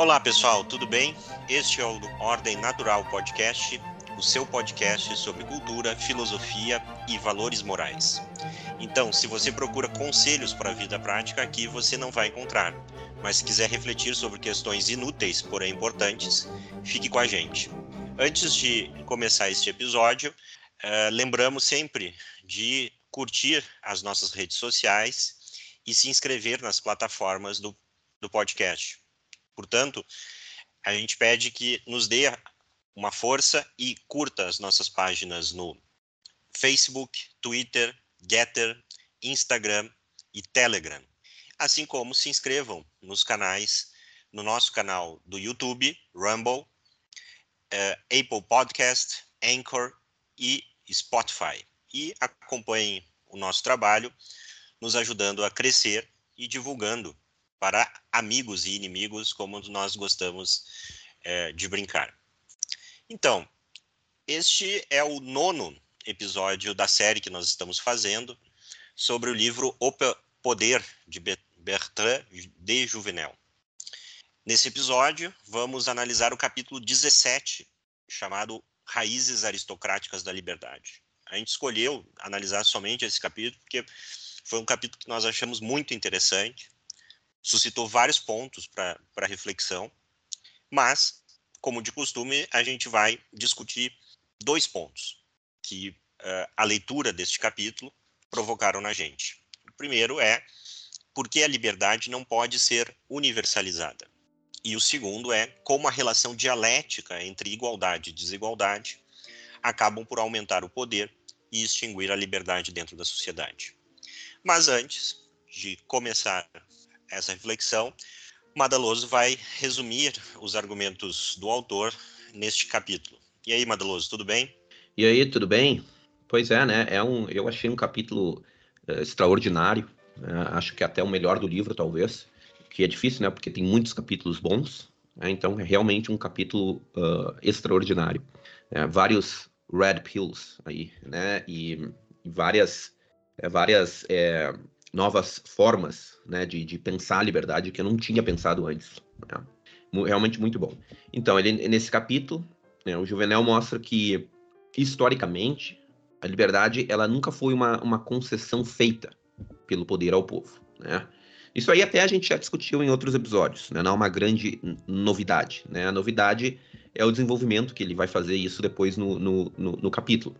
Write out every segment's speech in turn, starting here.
Olá pessoal, tudo bem? Este é o Ordem Natural Podcast, o seu podcast sobre cultura, filosofia e valores morais. Então, se você procura conselhos para a vida prática, aqui você não vai encontrar. Mas se quiser refletir sobre questões inúteis, porém importantes, fique com a gente. Antes de começar este episódio, uh, lembramos sempre de curtir as nossas redes sociais e se inscrever nas plataformas do, do podcast. Portanto, a gente pede que nos dê uma força e curta as nossas páginas no Facebook, Twitter, Getter, Instagram e Telegram. Assim como se inscrevam nos canais, no nosso canal do YouTube, Rumble, uh, Apple Podcast, Anchor e Spotify. E acompanhem o nosso trabalho, nos ajudando a crescer e divulgando para amigos e inimigos, como nós gostamos é, de brincar. Então, este é o nono episódio da série que nós estamos fazendo sobre o livro O Poder de Bertrand de Juvenel. Nesse episódio, vamos analisar o capítulo 17, chamado Raízes Aristocráticas da Liberdade. A gente escolheu analisar somente esse capítulo porque foi um capítulo que nós achamos muito interessante, suscitou vários pontos para reflexão, mas, como de costume, a gente vai discutir dois pontos que uh, a leitura deste capítulo provocaram na gente. O primeiro é por que a liberdade não pode ser universalizada. E o segundo é como a relação dialética entre igualdade e desigualdade acabam por aumentar o poder e extinguir a liberdade dentro da sociedade. Mas antes de começar essa reflexão, Madaloso vai resumir os argumentos do autor neste capítulo. E aí, Madaloso, tudo bem? E aí, tudo bem? Pois é, né? É um, eu achei um capítulo uh, extraordinário. Né? Acho que até o melhor do livro, talvez. Que é difícil, né? Porque tem muitos capítulos bons. Né? Então, é realmente um capítulo uh, extraordinário. É, vários red pills aí, né? E, várias, é, várias é, novas formas né, de, de, pensar a liberdade que eu não tinha pensado antes. Né? Realmente muito bom. Então, ele, nesse capítulo, né, o Juvenel mostra que, historicamente, a liberdade ela nunca foi uma, uma concessão feita pelo poder ao povo. Né? Isso aí até a gente já discutiu em outros episódios, né? não é uma grande novidade. Né? A novidade é o desenvolvimento que ele vai fazer isso depois no, no, no, no capítulo.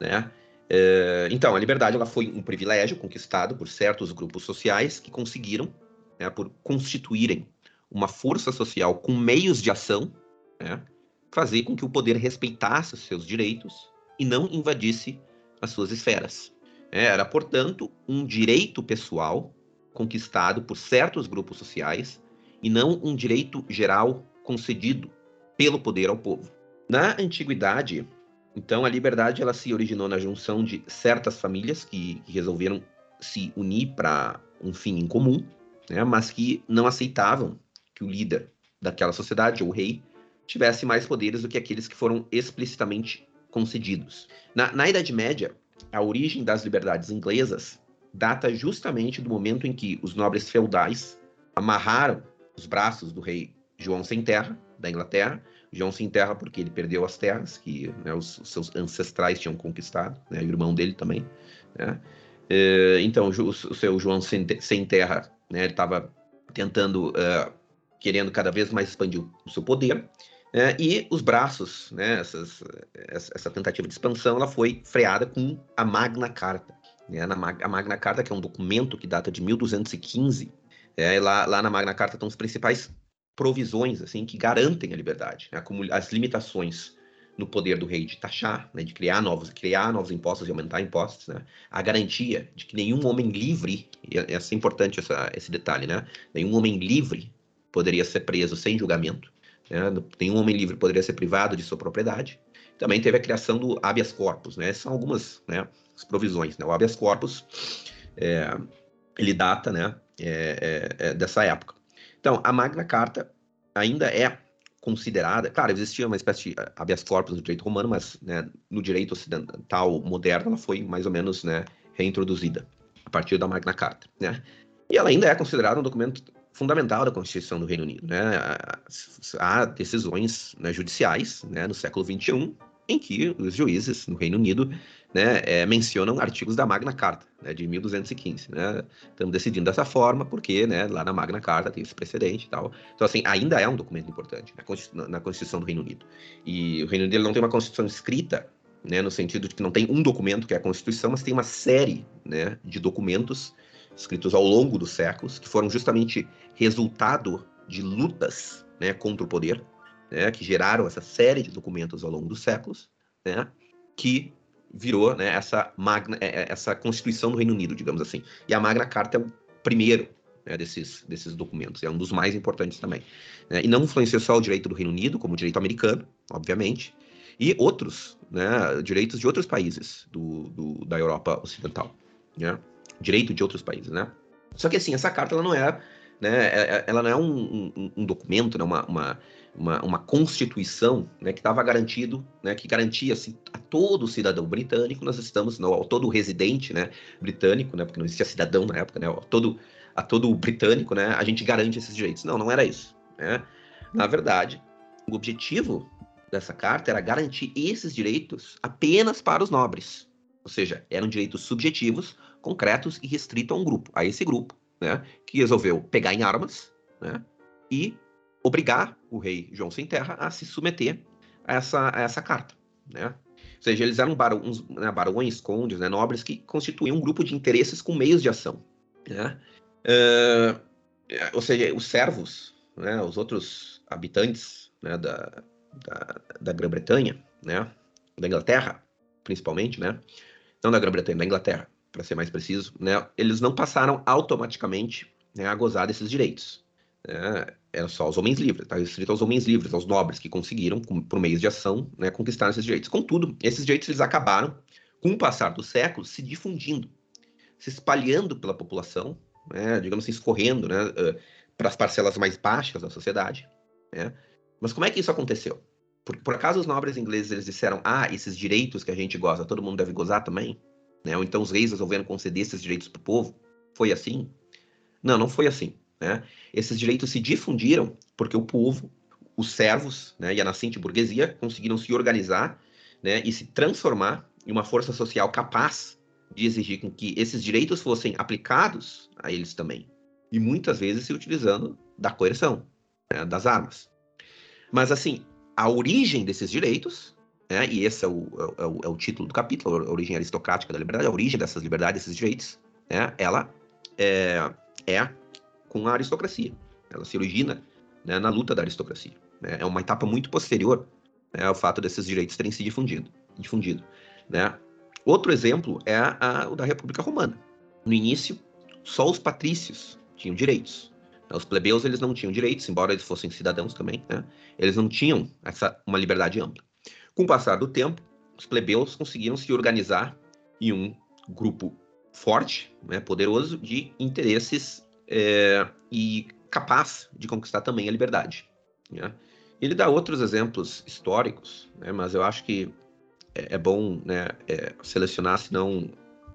Né? É, então, a liberdade ela foi um privilégio conquistado por certos grupos sociais que conseguiram, né, por constituírem uma força social com meios de ação, né, fazer com que o poder respeitasse os seus direitos e não invadisse as suas esferas. É, era, portanto, um direito pessoal conquistado por certos grupos sociais e não um direito geral concedido pelo poder ao povo. Na antiguidade, então a liberdade ela se originou na junção de certas famílias que, que resolveram se unir para um fim em comum, né, mas que não aceitavam que o líder daquela sociedade, ou rei, tivesse mais poderes do que aqueles que foram explicitamente concedidos. Na, na Idade Média, a origem das liberdades inglesas data justamente do momento em que os nobres feudais amarraram os braços do rei João Sem Terra, da Inglaterra. João se enterra porque ele perdeu as terras que né, os, os, seus ancestrais tinham conquistado, né, o irmão dele também. Né? É, então, o, seu João sem, sem terra, né, ele estava tentando, uh, querendo cada vez mais expandir o seu poder, né, e os braços, né, essas, essa tentativa de expansão, ela foi freada com a Magna Carta. Né, na, a Magna Carta, que é um documento que data de 1215, é, lá, lá na Magna Carta estão os principais provisões assim que garantem a liberdade, né? as limitações no poder do rei de taxar, né? de criar novos, criar novos impostos e aumentar impostos, né? a garantia de que nenhum homem livre, é, é assim importante essa, esse detalhe, né? nenhum homem livre poderia ser preso sem julgamento, né? nenhum homem livre poderia ser privado de sua propriedade. Também teve a criação do habeas corpus, né? são algumas né, as provisões. Né? O habeas corpus é, ele data né, é, é dessa época. Então, a Magna Carta ainda é considerada, claro, existia uma espécie de habeas corpus no direito romano, mas né, no direito ocidental moderno ela foi mais ou menos né, reintroduzida a partir da Magna Carta, né? E ela ainda é considerada um documento fundamental da Constituição do Reino Unido. Né? Há decisões né, judiciais né, no século XXI em que os juízes no Reino Unido né, é, mencionam artigos da Magna Carta, né, de 1215. Né? Estamos decidindo dessa forma porque né, lá na Magna Carta tem esse precedente e tal. Então, assim, ainda é um documento importante na, na Constituição do Reino Unido. E o Reino Unido não tem uma Constituição escrita, né, no sentido de que não tem um documento que é a Constituição, mas tem uma série né, de documentos escritos ao longo dos séculos, que foram justamente resultado de lutas né, contra o poder, né, que geraram essa série de documentos ao longo dos séculos, né, que virou né, essa, magna, é, é, essa Constituição do Reino Unido, digamos assim. E a Magna Carta é o primeiro né, desses, desses documentos, é um dos mais importantes também. Né, e não influenciou só o direito do Reino Unido, como o direito americano, obviamente, e outros né, direitos de outros países do, do da Europa Ocidental. Né? direito de outros países, né? Só que assim, essa carta ela não é, né, é, ela não é um, um, um documento, né, uma, uma, uma, uma constituição né, que estava garantido, né, que garantia assim, a todo cidadão britânico, nós estamos, não, a todo residente né, britânico, né, porque não existia cidadão na época, né, todo, a todo britânico, né, a gente garante esses direitos. Não, não era isso. Né? Na verdade, o objetivo dessa carta era garantir esses direitos apenas para os nobres. Ou seja, eram direitos subjetivos concretos e restrito a um grupo, a esse grupo, né, que resolveu pegar em armas né, e obrigar o rei João Sem Terra a se submeter a essa, a essa carta. Né? Ou seja, eles eram barões, né, barões condes, né, nobres que constituíam um grupo de interesses com meios de ação. Né? Uh, ou seja, os servos, né, os outros habitantes né, da, da, da Grã-Bretanha, né, da Inglaterra, principalmente, né, não da Grã-Bretanha, da Inglaterra, para ser mais preciso, né, eles não passaram automaticamente né, a gozar desses direitos. Né, eram só os homens livres, está restrito aos homens livres, aos nobres que conseguiram, com, por meios de ação, né, conquistar esses direitos. Contudo, esses direitos eles acabaram, com o passar dos séculos, se difundindo, se espalhando pela população, né, digamos assim, escorrendo né, uh, para as parcelas mais baixas da sociedade. Né. Mas como é que isso aconteceu? Por, por acaso os nobres ingleses eles disseram, ah, esses direitos que a gente goza, todo mundo deve gozar também? né? Ou então os reis resolveram conceder esses direitos para o povo. Foi assim? Não, não foi assim. Né? Esses direitos se difundiram porque o povo, os servos né, e a nascente burguesia conseguiram se organizar né, e se transformar em uma força social capaz de exigir que esses direitos fossem aplicados a eles também. E muitas vezes se utilizando da coerção, né, das armas. Mas, assim, a origem desses direitos né? e esse é o, é, o, é o, título do capítulo, a origem aristocrática da liberdade, a origem dessas liberdades, desses direitos, né? ela é, é com a aristocracia. Ela se origina né, na luta da aristocracia. Né? É uma etapa muito posterior né, ao fato desses direitos terem se difundido. difundido né? Outro exemplo é a, o da República Romana. No início, só os patrícios tinham direitos. Os plebeus eles não tinham direitos, embora eles fossem cidadãos também. Né? Eles não tinham essa uma liberdade ampla. Com o passar do tempo, os plebeus conseguiram se organizar em um grupo forte, né, poderoso, de interesses é, e capaz de conquistar também a liberdade. Né? Ele dá outros exemplos históricos, né, mas eu acho que é, é bom né, é, selecionar, senão,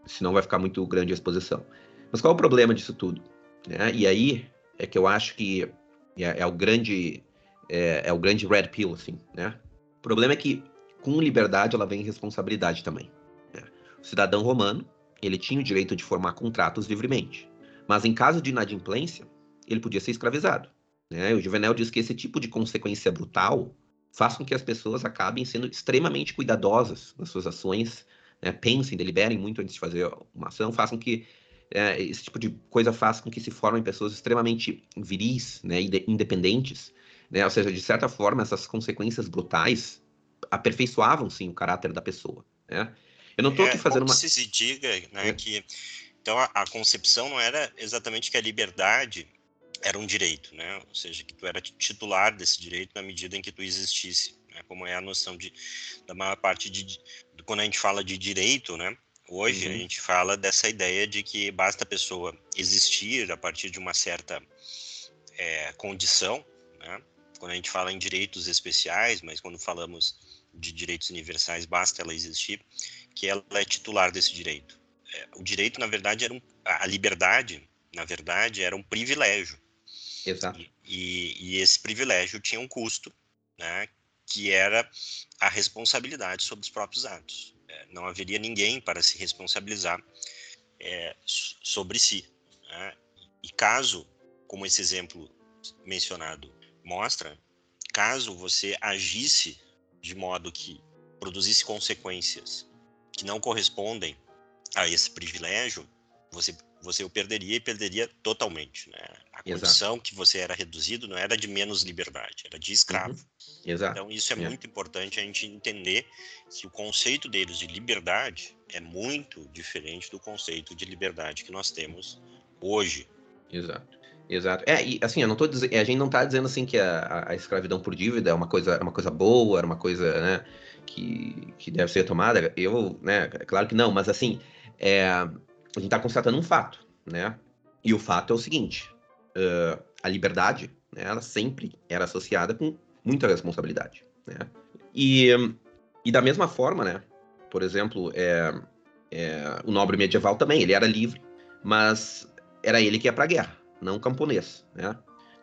senão vai ficar muito grande a exposição. Mas qual é o problema disso tudo? Né? E aí é que eu acho que é, é o grande é, é, o grande red pill, assim, né? O problema é que com liberdade ela vem responsabilidade também. Né? O cidadão romano, ele tinha o direito de formar contratos livremente, mas em caso de inadimplência, ele podia ser escravizado. Né? O Juvenal diz que esse tipo de consequência brutal faz com que as pessoas acabem sendo extremamente cuidadosas nas suas ações, né? pensem, deliberem muito antes de fazer uma ação, façam que é, esse tipo de coisa faz com que se formem pessoas extremamente viris, né, independentes, né, ou seja, de certa forma, essas consequências brutais aperfeiçoavam sim o caráter da pessoa. Né? Eu não estou é, aqui fazendo uma. Se se diga né, é. que então a, a, concepção não era exatamente que a liberdade era um direito, né? Ou seja, que tu era titular desse direito na medida em que tu existisse, né? Como é a noção de da maior parte de, de quando a gente fala de direito, né? Hoje uhum. a gente fala dessa ideia de que basta a pessoa existir a partir de uma certa é, condição, né? Quando a gente fala em direitos especiais, mas quando falamos de direitos universais, basta ela existir, que ela é titular desse direito. É, o direito, na verdade, era um, a liberdade, na verdade, era um privilégio. Exato. E, e, e esse privilégio tinha um custo, né, que era a responsabilidade sobre os próprios atos. É, não haveria ninguém para se responsabilizar é, sobre si. Né? E caso, como esse exemplo mencionado mostra, caso você agisse de modo que produzisse consequências que não correspondem a esse privilégio, você você o perderia e perderia totalmente. Né? A condição Exato. que você era reduzido não era de menos liberdade, era de escravo. Uhum. Exato. Então, isso é, é muito importante a gente entender que o conceito deles de liberdade é muito diferente do conceito de liberdade que nós temos hoje. Exato. Exato. É, e assim, eu não tô dizendo, a gente não está dizendo assim que a, a, escravidão por dívida é uma coisa, é uma coisa boa, era uma coisa, né, que, que deve ser tomada. Eu, né, é claro que não, mas assim, é, a gente está constatando um fato, né? E o fato é o seguinte: uh, a liberdade, né, ela sempre era associada com muita responsabilidade, né? E, e da mesma forma, né? Por exemplo, é, é, o nobre medieval também, ele era livre, mas era ele que ia para a guerra, não o camponês, né?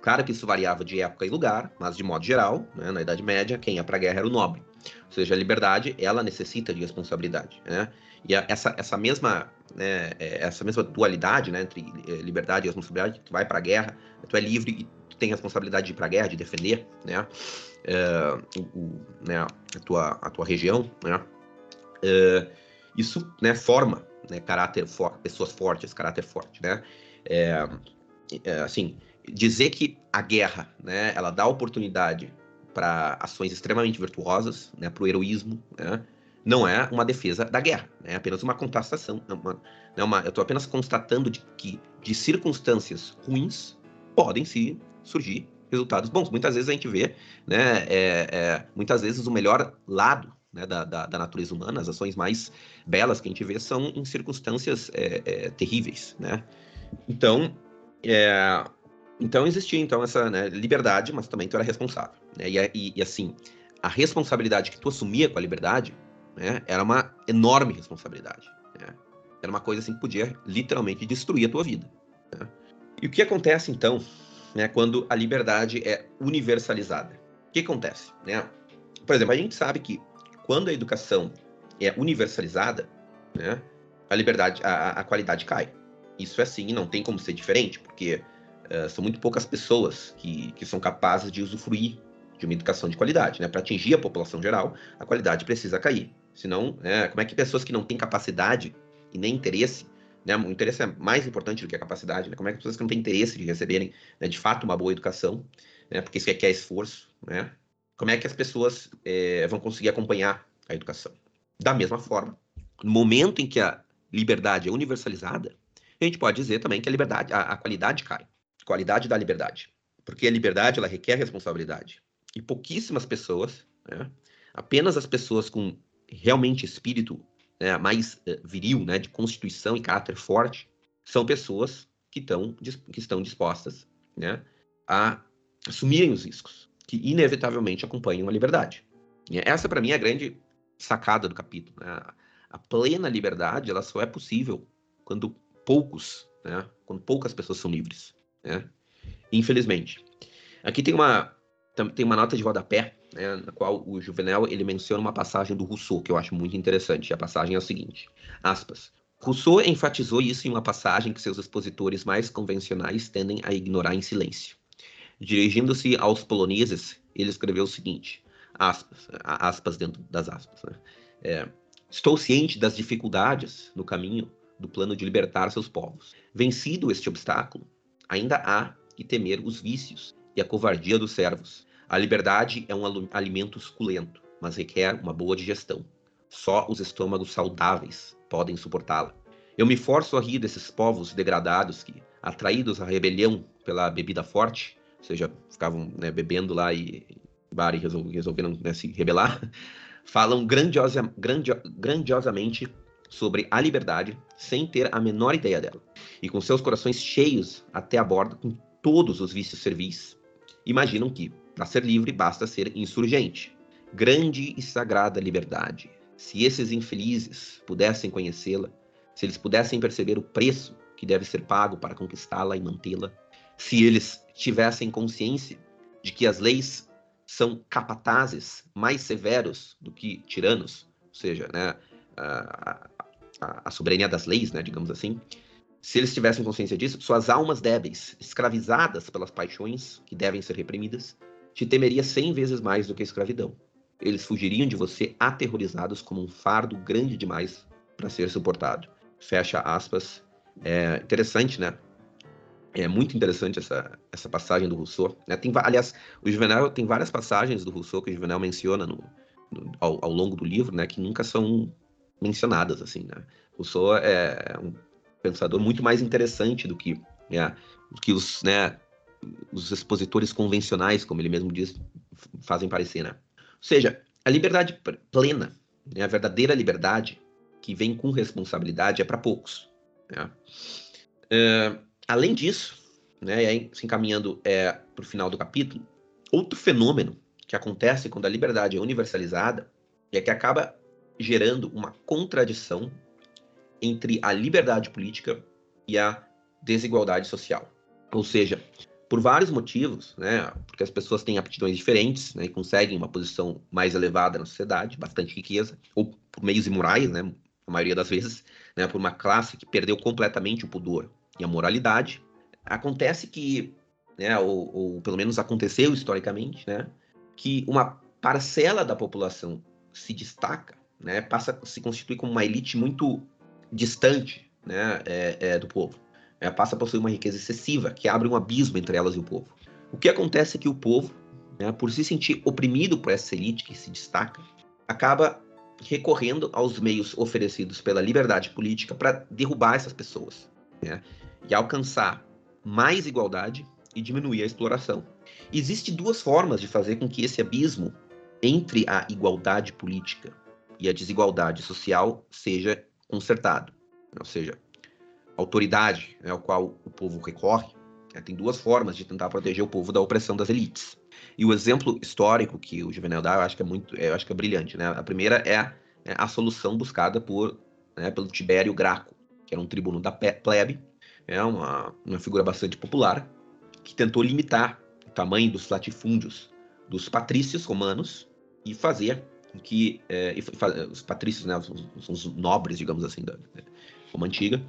Claro que isso variava de época e lugar, mas de modo geral, né, na Idade Média, quem ia para a guerra era o nobre. Ou seja, a liberdade, ela necessita de responsabilidade, né? E a, essa, essa mesma né, é, essa mesma dualidade né, entre é, liberdade e responsabilidade, tu vai para a guerra, tu é livre e tu tem responsabilidade de ir para a guerra, de defender né, uh, o, né, a, tua, a tua região, né, uh, isso né, forma né, caráter for, pessoas fortes, caráter forte, né, é, é, assim, dizer que a guerra, né, ela dá oportunidade para ações extremamente virtuosas, né, para o heroísmo, né, não é uma defesa da guerra, é apenas uma contestação. É uma, é uma, eu estou apenas constatando de que de circunstâncias ruins podem se surgir resultados bons. Muitas vezes a gente vê, né, é, é, muitas vezes o melhor lado né, da, da, da, natureza humana, as ações mais belas que a gente vê são em circunstâncias é, é terríveis, né? Então, é, então existia então essa né, liberdade, mas também tu era responsável. Né? E, e, e assim, a responsabilidade que tu assumia com a liberdade né? Era uma enorme responsabilidade. Né? Era uma coisa assim que podia literalmente destruir a tua vida. Né? E o que acontece então, né, quando a liberdade é universalizada? O que acontece? Por exemplo, a gente sabe que quando a educação é universalizada, a liberdade, a, a qualidade cai. Isso é assim, não tem como ser diferente, porque uh, são muito poucas pessoas que, que são capazes de usufruir de uma educação de qualidade. Né? Para atingir a população geral, a qualidade precisa cair. Senão, é, como é que pessoas que não têm capacidade e nem interesse, né, o interesse é mais importante do que a capacidade, né? como é que pessoas que não têm interesse de receberem, né, de fato, uma boa educação, né, porque isso requer esforço, né? Como é que as pessoas é, vão conseguir acompanhar a educação? Da mesma forma, no momento em que a liberdade é universalizada, a gente pode dizer também que a liberdade, a, a qualidade cai, qualidade da liberdade, porque a liberdade ela requer responsabilidade e pouquíssimas pessoas, né, apenas as pessoas com realmente espírito né, mais uh, viril, né, de constituição e caráter forte, são pessoas que, tão, que estão dispostas né, a assumirem os riscos, que inevitavelmente acompanham a liberdade. E essa, para mim, é a grande sacada do capítulo. Né? A plena liberdade ela só é possível quando poucos, né, quando poucas pessoas são livres. Né? Infelizmente. Aqui tem uma, tem uma nota de rodapé né, na qual o Juvenal ele menciona uma passagem do Rousseau que eu acho muito interessante. A passagem é a seguinte: aspas. Rousseau enfatizou isso em uma passagem que seus expositores mais convencionais tendem a ignorar em silêncio. Dirigindo-se aos poloneses, ele escreveu o seguinte: aspas, aspas dentro das aspas. Né? É, Estou ciente das dificuldades no caminho do plano de libertar seus povos. Vencido este obstáculo, ainda há que temer os vícios e a covardia dos servos, a liberdade é um alimento suculento, mas requer uma boa digestão. Só os estômagos saudáveis podem suportá-la. Eu me forço a rir desses povos degradados que, atraídos à rebelião pela bebida forte, ou seja, ficavam né, bebendo lá e, e resolveram né, se rebelar, falam grandiosa, grandio, grandiosamente sobre a liberdade sem ter a menor ideia dela. E com seus corações cheios até a borda com todos os vícios servis, imaginam que, para ser livre, basta ser insurgente. Grande e sagrada liberdade. Se esses infelizes pudessem conhecê-la, se eles pudessem perceber o preço que deve ser pago para conquistá-la e mantê-la, se eles tivessem consciência de que as leis são capatazes mais severos do que tiranos, ou seja, né, a, a, soberania das leis, né, digamos assim, se eles tivessem consciência disso, suas almas débeis, escravizadas pelas paixões que devem ser reprimidas, te temeria cem vezes mais do que a escravidão. Eles fugiriam de você aterrorizados como um fardo grande demais para ser suportado. Fecha aspas. É interessante, né? É muito interessante essa, essa passagem do Rousseau. Né? Tem, aliás, o Juvenal tem várias passagens do Rousseau que o Juvenal menciona no, no, ao, ao, longo do livro, né? Que nunca são mencionadas, assim, né? Rousseau é um pensador muito mais interessante do que, né, que os, né, os expositores convencionais, como ele mesmo diz, fazem parecer, né? Ou seja, a liberdade plena, né, a verdadeira liberdade que vem com responsabilidade é para poucos. Né? É, além disso, né, e aí se encaminhando é, para o final do capítulo, outro fenômeno que acontece quando a liberdade é universalizada é que acaba gerando uma contradição entre a liberdade política e a desigualdade social. Ou seja, por vários motivos, né, porque as pessoas têm aptidões diferentes né, e conseguem uma posição mais elevada na sociedade, bastante riqueza, ou por meios imorais, né, a maioria das vezes, né, por uma classe que perdeu completamente o pudor e a moralidade. Acontece que, né, ou, ou pelo menos aconteceu historicamente, né, que uma parcela da população se destaca, né, passa a se constituir como uma elite muito distante né, é, é, do povo é, passa a possuir uma riqueza excessiva, que abre um abismo entre elas e o povo. O que acontece é que o povo, né, por se sentir oprimido por essa elite que se destaca, acaba recorrendo aos meios oferecidos pela liberdade política para derrubar essas pessoas né, e alcançar mais igualdade e diminuir a exploração. Existem duas formas de fazer com que esse abismo entre a igualdade política e a desigualdade social seja consertado. Ou seja, autoridade né, ao qual o povo recorre, né, tem duas formas de tentar proteger o povo da opressão das elites. E o exemplo histórico que o Juvenal dá, eu acho que é muito, eu acho que é brilhante. Né? A primeira é a, é a solução buscada por, né, pelo Tibério Graco, que era um tribuno da plebe, é uma, uma figura bastante popular, que tentou limitar o tamanho dos latifúndios dos patrícios romanos e fazer com que é, os patrícios, né, são os nobres, digamos assim, da Roma antiga,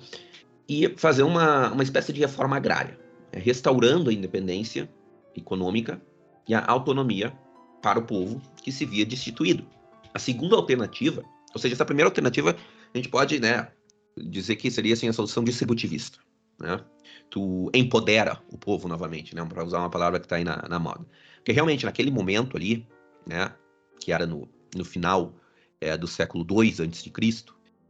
e fazer uma, uma espécie de reforma agrária, né, restaurando a independência econômica e a autonomia para o povo que se via destituído. A segunda alternativa, ou seja, essa primeira alternativa, a gente pode né, dizer que seria assim, a solução distributivista. Né? Tu empodera o povo novamente, né? para usar uma palavra que está aí na, na, moda. Porque realmente, naquele momento ali, né, que era no, no final é, do século II a.C.,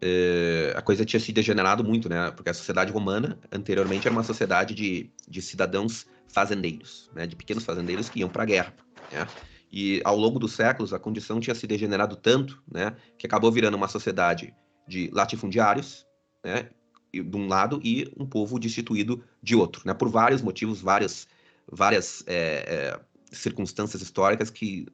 é, a coisa tinha se degenerado muito, né? Porque a sociedade romana, anteriormente, era uma sociedade de, de cidadãos fazendeiros, né? De pequenos fazendeiros que iam para a guerra, né? E ao longo dos séculos, a condição tinha se degenerado tanto, né? Que acabou virando uma sociedade de latifundiários, né? De um lado e um povo destituído de outro, né? Por vários motivos, várias, várias é, é, circunstâncias históricas que,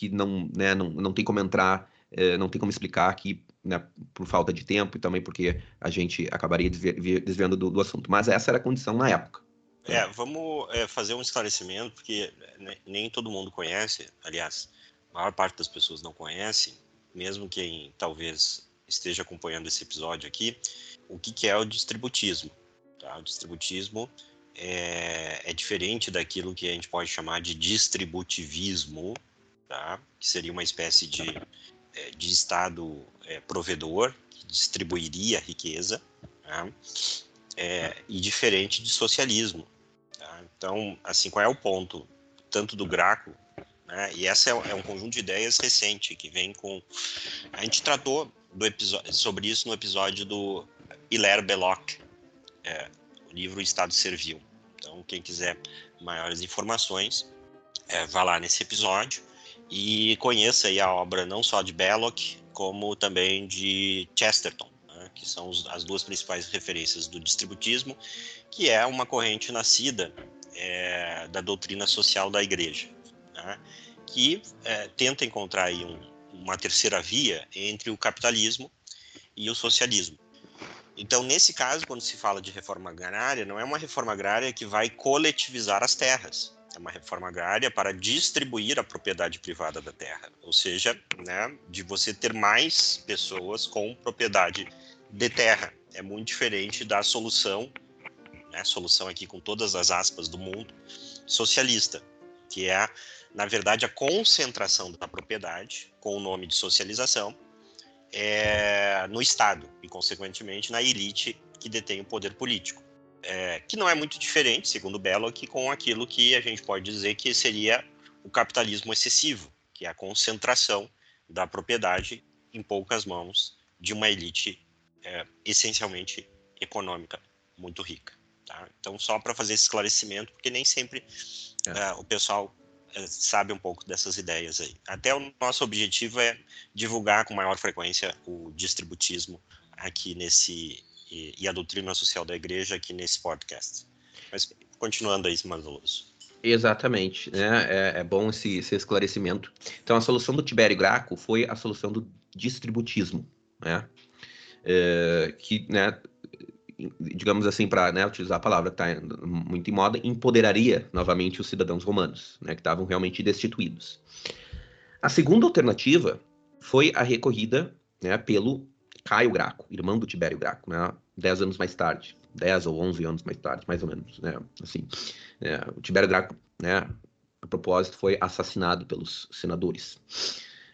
que não, né? não, não tem como entrar, é, não tem como explicar aqui né, por falta de tempo e também porque a gente acabaria desvi desviando do, do, assunto. Mas essa era a condição na época. É, vamos é, fazer um esclarecimento, porque né, nem todo mundo conhece, aliás, a maior parte das pessoas não conhece, mesmo quem talvez esteja acompanhando esse episódio aqui, o que, que é o distributismo. Tá? O distributismo é, é, diferente daquilo que a gente pode chamar de distributivismo, tá? que seria uma espécie de é, de Estado é, provedor, que distribuiria a riqueza, né? é, e diferente de socialismo. Tá? Então, assim, qual é o ponto, tanto do Graco, né? e essa é, é, um conjunto de ideias recente, que vem com... A gente tratou do episódio, sobre isso no episódio do Hilaire Belloc, é, o livro Estado Servil. Então, quem quiser maiores informações, é, vá lá nesse episódio e conheça a obra não só de Belloc, como também de Chesterton, né, que são as duas principais referências do distributismo, que é uma corrente nascida é, da doutrina social da Igreja, né, que é, tenta encontrar aí um, uma terceira via entre o capitalismo e o socialismo. Então, nesse caso, quando se fala de reforma agrária, não é uma reforma agrária que vai coletivizar as terras. É uma reforma agrária para distribuir a propriedade privada da terra, ou seja, né, de você ter mais pessoas com propriedade de terra. É muito diferente da solução, né, solução aqui com todas as aspas do mundo, socialista, que é, na verdade, a concentração da propriedade, com o nome de socialização, é, no Estado e, consequentemente, na elite que detém o poder político é, que não é muito diferente, segundo Belloc, com aquilo que a gente pode dizer que seria o capitalismo excessivo, que é a concentração da propriedade em poucas mãos de uma elite é, essencialmente econômica muito rica. Tá? Então, só para fazer esse esclarecimento, porque nem sempre é. é. o pessoal é, sabe um pouco dessas ideias aí. Até o nosso objetivo é divulgar com maior frequência o distributismo aqui nesse e, e, a doutrina social da igreja aqui nesse podcast. Mas continuando aí, Mandoso. Exatamente, né? É, é bom esse, esse, esclarecimento. Então, a solução do Tibério Graco foi a solução do distributismo, né? É, que, né, digamos assim, para né, utilizar a palavra está muito em moda, empoderaria novamente os cidadãos romanos, né, que estavam realmente destituídos. A segunda alternativa foi a recorrida né, pelo Caio Graco, irmão do Tibério Graco, né? Dez anos mais tarde, dez ou onze anos mais tarde, mais ou menos, né? Assim, né? o Tibério Graco, né? A propósito, foi assassinado pelos senadores.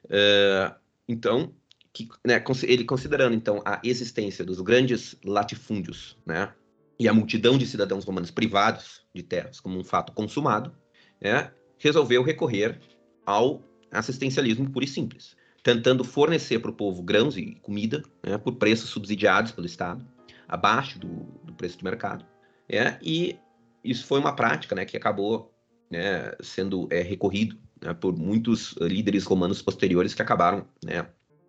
Uh, então, que, né, ele considerando então a existência dos grandes latifúndios, né? E a multidão de cidadãos romanos privados de terras como um fato consumado, né, resolveu recorrer ao assistencialismo puro e simples tentando fornecer para o povo grãos e comida né, por preços subsidiados pelo Estado, abaixo do, do preço de mercado. É, e isso foi uma prática né, que acabou né, sendo é, recorrido né, por muitos líderes romanos posteriores que acabaram né,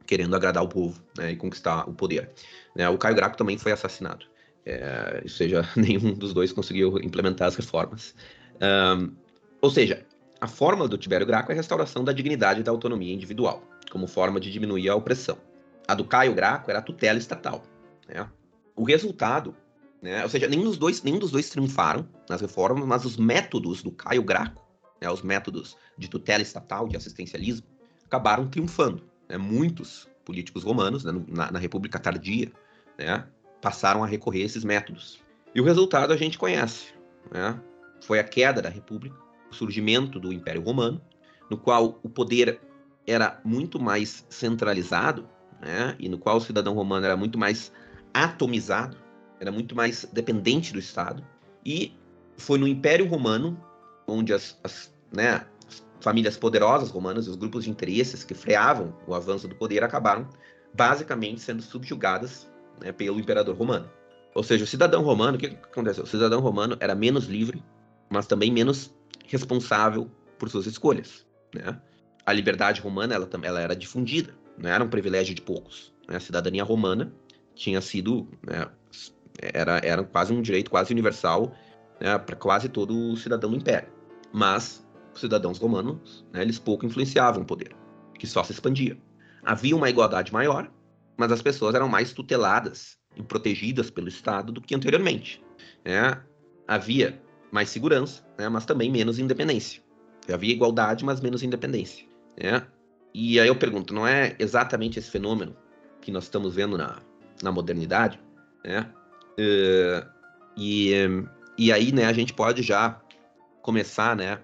querendo agradar o povo né, e conquistar o poder. Né, o Caio Graco também foi assassinado. É, ou seja, nenhum dos dois conseguiu implementar as reformas. Um, ou seja, a fórmula do Tibério Graco é a restauração da dignidade e da autonomia individual como forma de diminuir a opressão. A do Caio Graco era a tutela estatal. Né? O resultado, né, ou seja, nenhum dos, dois, nenhum dos dois triunfaram nas reformas, mas os métodos do Caio Graco, né, os métodos de tutela estatal, de assistencialismo, acabaram triunfando. Né? Muitos políticos romanos, né, na, na, República Tardia, né, passaram a recorrer a esses métodos. E o resultado a gente conhece. Né? Foi a queda da República, o surgimento do Império Romano, no qual o poder era muito mais centralizado, né, e no qual o cidadão romano era muito mais atomizado, era muito mais dependente do Estado, e foi no Império Romano onde as, as, né, as famílias poderosas romanas, os grupos de interesses que freavam o avanço do poder, acabaram basicamente sendo subjugadas né, pelo imperador romano. Ou seja, o cidadão romano, o que, que aconteceu? O cidadão romano era menos livre, mas também menos responsável por suas escolhas. Né? A liberdade romana ela, ela era difundida, não era um privilégio de poucos. Né? A cidadania romana tinha sido, né, era, era quase um direito quase universal né, para quase todo cidadão do império. Mas os cidadãos romanos, né, eles pouco influenciavam o poder, que só se expandia. Havia uma igualdade maior, mas as pessoas eram mais tuteladas e protegidas pelo Estado do que anteriormente. Né? Havia mais segurança, né, mas também menos independência. Havia igualdade, mas menos independência. Né? E aí eu pergunto, não é exatamente esse fenômeno que nós estamos vendo na, na modernidade? Né? Uh, e, e aí né, a gente pode já começar né,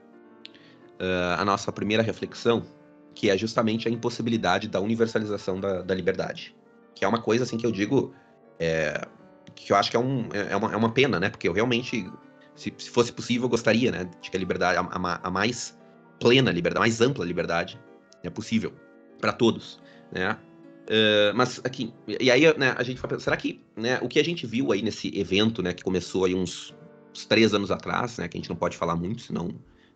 uh, a nossa primeira reflexão, que é justamente a impossibilidade da universalização da, da liberdade. Que é uma coisa assim que eu digo, é, que eu acho que é, um, é, uma, é uma pena, né? Porque eu realmente, se, se fosse possível, eu gostaria né, de que a liberdade, a, a, a mais plena liberdade, mais ampla liberdade é possível para todos, né? Uh, mas aqui, e aí né, a gente fala, será que né, o que a gente viu aí nesse evento, né, que começou aí uns, uns três anos atrás, né, que a gente não pode falar muito, senão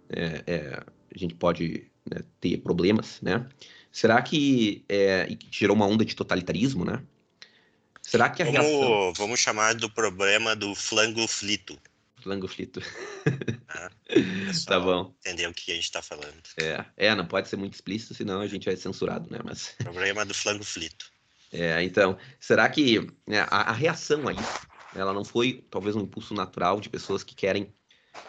é, é, a gente pode né, ter problemas, né? Será que, é, que gerou uma onda de totalitarismo, né? Será que a vamos, reação... vamos chamar do problema do flango flito. Flango frito. Ah, tá bom. Entender o que a gente tá falando. É, é, não pode ser muito explícito, senão a gente é censurado, né? Mas... Problema do flango frito. É, então, será que né, a, a, reação a isso, ela não foi talvez um impulso natural de pessoas que querem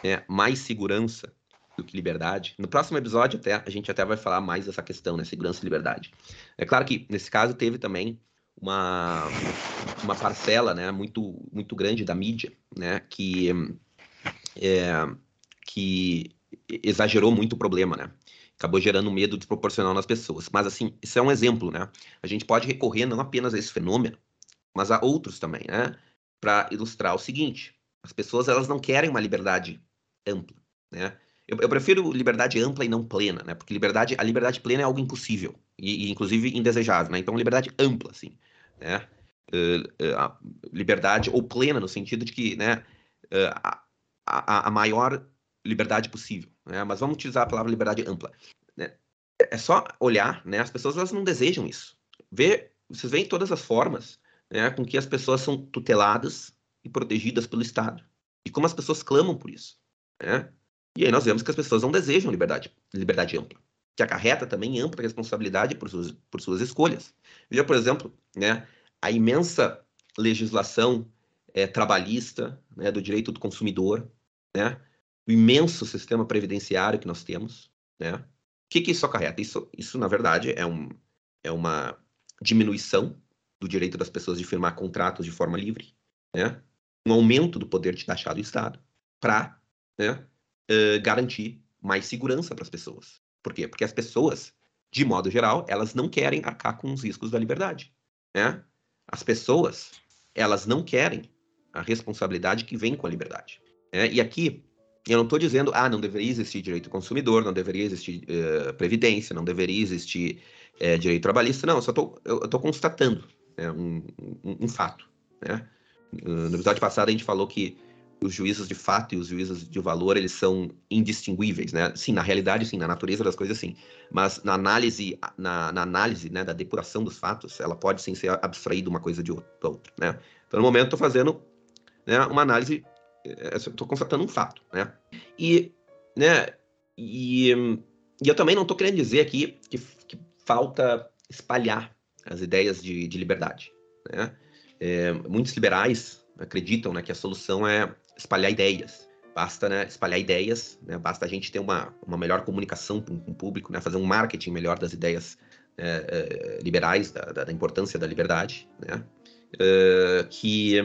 né, mais segurança do que liberdade? No próximo episódio até a gente até vai falar mais dessa questão, né, segurança e liberdade. É claro que nesse caso teve também uma, uma parcela, né, muito muito grande da mídia, né, que é, que exagerou muito o problema, né? acabou gerando medo desproporcional nas pessoas. Mas, assim, isso é um exemplo, né? A gente pode recorrer não apenas a esse fenômeno, mas a outros também, né? Para ilustrar o seguinte: as pessoas elas não querem uma liberdade ampla, né? Eu, eu, prefiro liberdade ampla e não plena, né? Porque liberdade, a liberdade plena é algo impossível e, e inclusive indesejável, né? Então, liberdade ampla, assim, né? Uh, uh, liberdade ou plena no sentido de que, né? Uh, a, a, a maior liberdade possível. Né? Mas vamos utilizar a palavra liberdade ampla. Né? É só olhar, né? As pessoas elas não desejam isso. Vê, vocês veem todas as formas né, com que as pessoas são tuteladas e protegidas pelo Estado. E como as pessoas clamam por isso. Né? E aí nós vemos que as pessoas não desejam liberdade, liberdade ampla, que acarreta também ampla responsabilidade por suas, por suas escolhas. Veja, por exemplo, né, a imensa legislação é, trabalhista né, do direito do consumidor, né, o imenso sistema previdenciário que nós temos, né? O que, que isso acarreta? Isso, isso, na verdade, é, um, é uma diminuição do direito das pessoas de firmar contratos de forma livre, né? Um aumento do poder de taxar do Estado para né, uh, garantir mais segurança para as pessoas. Por quê? Porque as pessoas, de modo geral, elas não querem arcar com os riscos da liberdade, né? As pessoas, elas não querem a responsabilidade que vem com a liberdade. Né? E aqui eu não estou dizendo, ah, não deveria existir direito consumidor, não deveria existir uh, previdência, não deveria existir uh, direito trabalhista. Não, eu só tô, eu estou constatando né, um, um, um, fato. Né? No episódio passado a gente falou que os juízos de fato e os juízos de valor eles são indistinguíveis, né? Sim, na realidade, sim, na natureza das coisas, sim. Mas na análise, na, na análise, né, da depuração dos fatos, ela pode sim ser abstraída uma coisa de outra, né? Então, no momento, estou fazendo né, uma análise estou constatando um fato, né? E, né, e, e eu também não estou querendo dizer aqui que, que, falta espalhar as ideias de, de liberdade, né? É, muitos liberais acreditam né, que a solução é espalhar ideias. Basta né, espalhar ideias, né, basta a gente ter uma, uma melhor comunicação com, com o público, né, fazer um marketing melhor das ideias é, é, liberais, da, da, da, importância da liberdade, né, é, que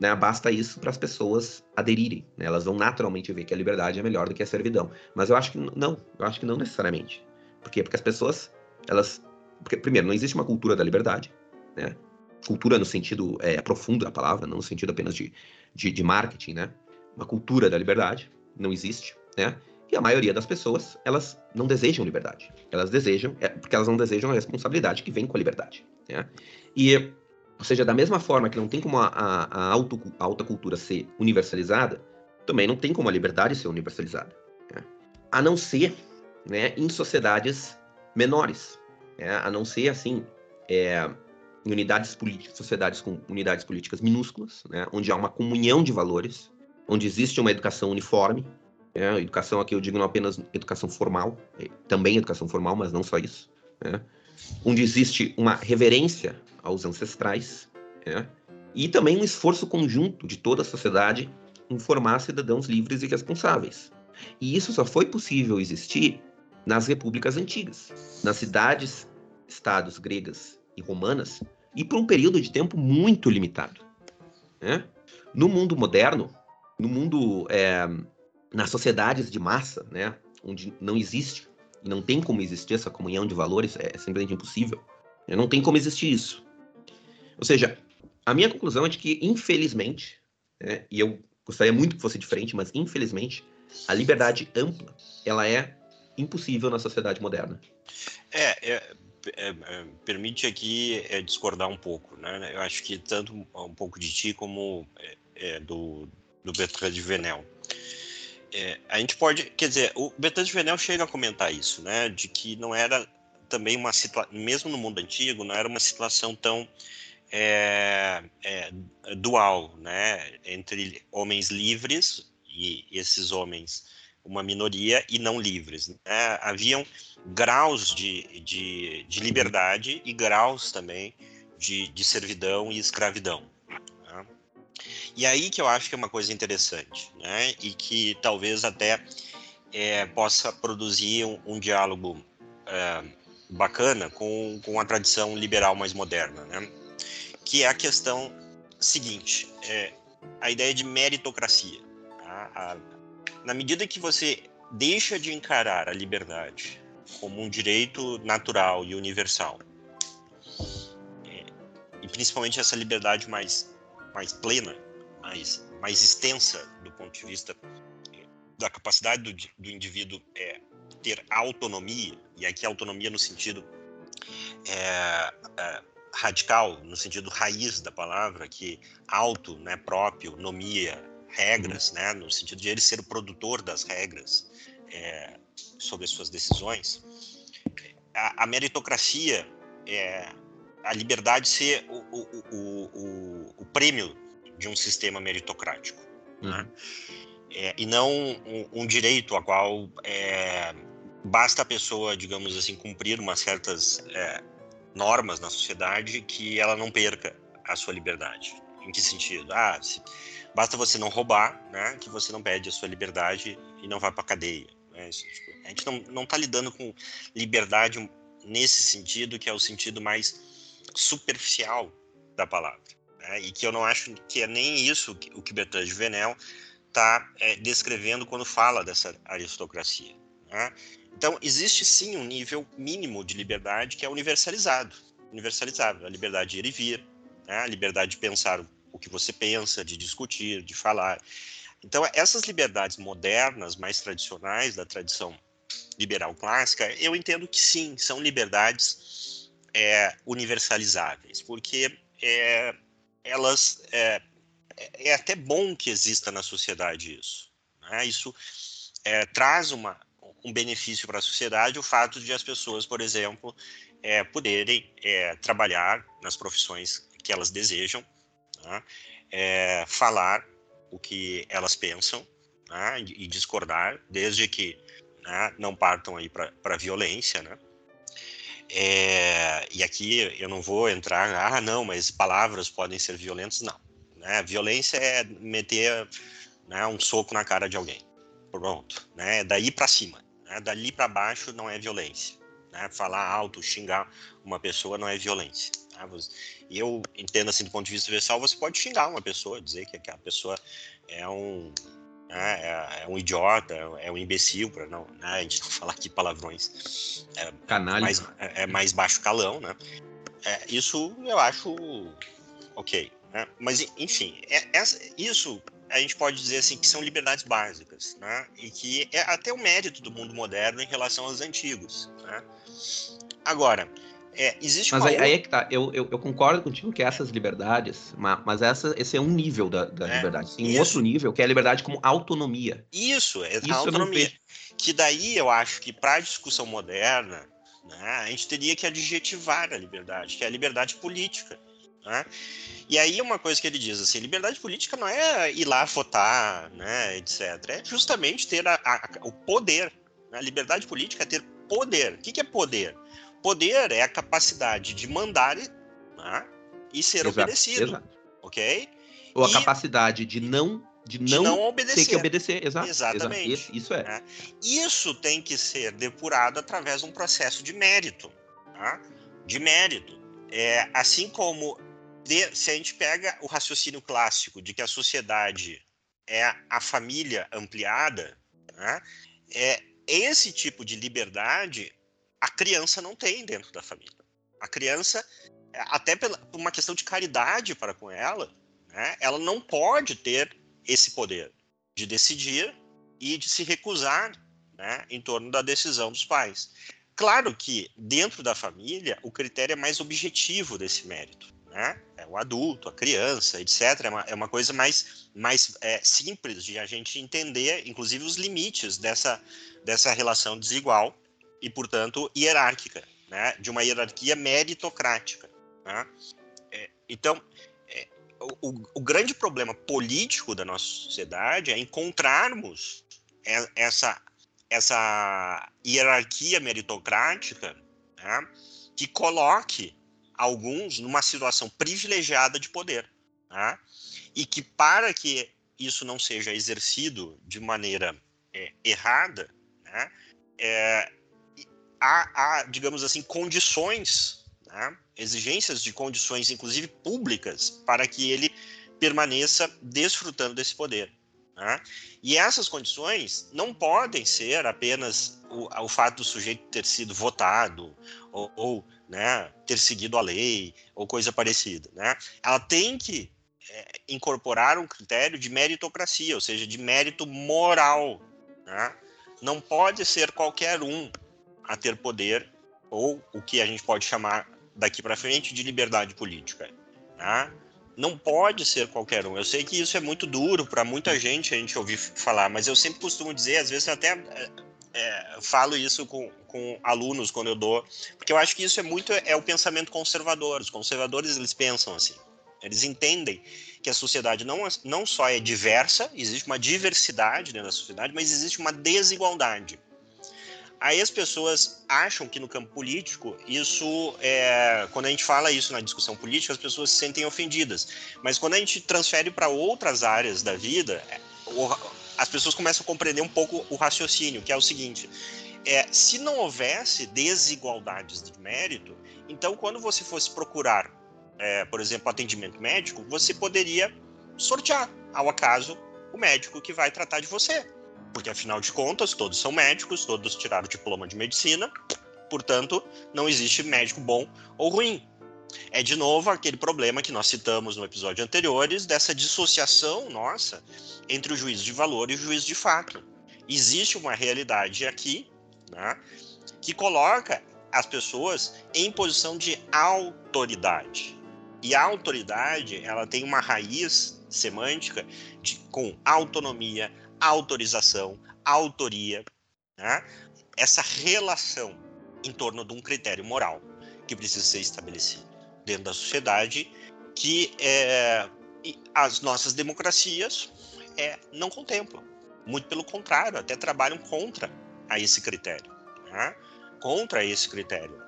né, basta isso para as pessoas aderirem. Né? Elas vão naturalmente ver que a liberdade é melhor do que a servidão. Mas eu acho que não, eu acho que não necessariamente. Por quê? Porque as pessoas, elas. Porque, primeiro, não existe uma cultura da liberdade. Né? Cultura no sentido é, profundo da palavra, não no sentido apenas de, de, de marketing. Né? Uma cultura da liberdade não existe. Né? E a maioria das pessoas, elas não desejam liberdade. Elas desejam, é, porque elas não desejam a responsabilidade que vem com a liberdade. Né? E ou seja, da mesma forma que não tem como a, a, a, auto, a alta cultura ser universalizada, também não tem como a liberdade ser universalizada. Né? A não ser né, em sociedades menores. Né? A não ser, assim, é, em unidades políticas, sociedades com unidades políticas minúsculas, né, onde há uma comunhão de valores, onde existe uma educação uniforme. Né? Educação aqui eu digo não apenas educação formal, é, também educação formal, mas não só isso. Né? Onde existe uma reverência aos ancestrais, né? e também um esforço conjunto de toda a sociedade em formar cidadãos livres e responsáveis. E isso só foi possível existir nas repúblicas antigas, nas cidades, estados gregas e romanas, e por um período de tempo muito limitado. Né? No mundo moderno, no mundo, é, nas sociedades de massa, né, onde não existe e não tem como existir essa comunhão de valores, é simplesmente impossível. Não tem como existir isso. Ou seja, a minha conclusão é de que, infelizmente, né, e eu gostaria muito que fosse diferente, mas infelizmente, a liberdade ampla, ela é impossível na sociedade moderna. É, é, é, é permite aqui é, discordar um pouco, né? Eu acho que tanto um pouco de ti como é, é, do, do Bertrand de Venel. a gente pode, quer dizer, o Bertrand de Venel chega a comentar isso, né? De que não era também uma situação, mesmo no mundo antigo, não era uma situação tão é, é, dual, né, entre homens livres e esses homens, uma minoria, e não livres. Né? Haviam graus de, de, de, liberdade e graus também de, de servidão e escravidão. Né? E aí que eu acho que é uma coisa interessante, né? E que talvez até é, possa produzir um, um diálogo é, bacana com, com a tradição liberal mais moderna, né? Que é a questão seguinte, é, a ideia de meritocracia. Tá? A, na medida que você deixa de encarar a liberdade como um direito natural e universal, é, e principalmente essa liberdade mais, mais plena, mais, mais extensa do ponto de vista é, da capacidade do, do indivíduo é, ter autonomia, e aqui autonomia no sentido é, é, radical, no sentido raiz da palavra, que auto, né, próprio, nomia, regras, né, no sentido de ele ser o produtor das regras é, sobre as suas decisões, a, a meritocracia é a liberdade ser o, o, o, o, prêmio de um sistema meritocrático. Uhum. Né? É, e não um, um, direito a qual é, basta a pessoa, digamos assim, cumprir umas certas é, normas na sociedade que ela não perca a sua liberdade. Em que sentido? Ah, se, basta você não roubar, né, que você não perde a sua liberdade e não vai para cadeia. Né? Isso, tipo, a gente não não está lidando com liberdade nesse sentido que é o sentido mais superficial da palavra, né? e que eu não acho que é nem isso o que Bertrand de Venel está é, descrevendo quando fala dessa aristocracia. Né? Então, existe sim um nível mínimo de liberdade que é universalizado, universalizável, a liberdade de ir e vir, né? a liberdade de pensar o que você pensa, de discutir, de falar. Então, essas liberdades modernas, mais tradicionais, da tradição liberal clássica, eu entendo que sim, são liberdades é, universalizáveis, porque é, elas é, é, até bom que exista na sociedade isso. Né? Isso é, traz uma, um benefício para a sociedade o fato de as pessoas, por exemplo, é, poderem é, trabalhar nas profissões que elas desejam, né? é, falar o que elas pensam né? e discordar, desde que né? não partam aí para violência, né? É, e aqui eu não vou entrar, ah, não, mas palavras podem ser violentas, não. Né? Violência é meter né, um soco na cara de alguém. Pronto, né? Daí para cima. Né? Dali para baixo não é violência. Né? Falar alto, xingar uma pessoa não é violência. Tá? E eu entendo assim do ponto de vista universal, você pode xingar uma pessoa, dizer que a pessoa é um né, é, é, um idiota, é um imbecil, para não, né, a gente não falar aqui palavrões, é, Canalha. Mais, é, é mais baixo calão, né? É, isso eu acho ok, né? Mas enfim, é, isso a gente pode dizer assim que são liberdades básicas, né? E que é até o mérito do mundo moderno em relação aos antigos, né? Agora, é, existe mas aí, outra... aí, é que tá. Eu, eu, eu, concordo contigo que essas liberdades, mas essa, esse é um nível da, da é, liberdade. Tem um outro nível que é a liberdade como autonomia. Isso, é isso a autonomia. Que daí eu acho que para a discussão moderna, né, a gente teria que adjetivar a liberdade, que é a liberdade política. Né? E aí uma coisa que ele diz assim, liberdade política não é ir lá votar, né, etc. É justamente ter a, a, o poder. Né? A liberdade política é ter poder. O que, que é poder? Poder é a capacidade de mandar né, e ser exato, obedecido, exato. ok? Ou a e... capacidade de não de não, de não obedecer. ter que obedecer, exato. Exatamente. Exato. Isso é. Né? Isso tem que ser depurado através de um processo de mérito, tá? de mérito. É, assim como de, se a gente pega o raciocínio clássico de que a sociedade é a família ampliada, né, é esse tipo de liberdade a criança não tem dentro da família. A criança, até por uma questão de caridade para com ela, né, ela não pode ter esse poder de decidir e de se recusar né, em torno da decisão dos pais. Claro que dentro da família o critério é mais objetivo desse mérito né? É o adulto, a criança, etc. É uma, é uma coisa mais, mais é, simples de a gente entender, inclusive, os limites dessa, dessa relação desigual e, portanto, hierárquica, né? De uma hierarquia meritocrática. Né? É, então, é, o, o, grande problema político da nossa sociedade é encontrarmos essa, essa hierarquia meritocrática né? que coloque alguns numa situação privilegiada de poder. Tá? E que para que isso não seja exercido de maneira é, errada, né, é, há, há, digamos assim, condições, né, exigências de condições, inclusive públicas, para que ele permaneça desfrutando desse poder. Né? E essas condições não podem ser apenas o, o fato do sujeito ter sido votado ou, ou né, ter seguido a lei ou coisa parecida. Né? Ela tem que é, incorporar um critério de meritocracia, ou seja, de mérito moral. Né? Não pode ser qualquer um a ter poder ou o que a gente pode chamar daqui para frente de liberdade política. Né? Não pode ser qualquer um. Eu sei que isso é muito duro para muita gente a gente ouvir falar, mas eu sempre costumo dizer, às vezes até é, é, falo isso com, com alunos quando eu dou, porque eu acho que isso é muito é o pensamento conservador. Os conservadores eles pensam assim, eles entendem que a sociedade não, não só é diversa, existe uma diversidade dentro da sociedade, mas existe uma desigualdade. Aí as pessoas acham que no campo político, isso é. Quando a gente fala isso na discussão política, as pessoas se sentem ofendidas. Mas quando a gente transfere para outras áreas da vida, é, as pessoas começam a compreender um pouco o raciocínio, que é o seguinte: é, se não houvesse desigualdades de mérito, então quando você fosse procurar, é, por exemplo, atendimento médico, você poderia sortear ao acaso o médico que vai tratar de você porque afinal de contas todos são médicos, todos tiraram o diploma de medicina, portanto não existe médico bom ou ruim. É de novo aquele problema que nós citamos no episódio anteriores dessa dissociação nossa entre o juízo de valor e o juízo de fato. Existe uma realidade aqui, né, que coloca as pessoas em posição de autoridade. E a autoridade, ela tem uma raiz semântica de, com autonomia, autorização, autoria, né? essa relação em torno de um critério moral que precisa ser estabelecido dentro da sociedade que é, as nossas democracias é, não contemplam. Muito pelo contrário, até trabalham contra a esse critério. Né? Contra esse critério.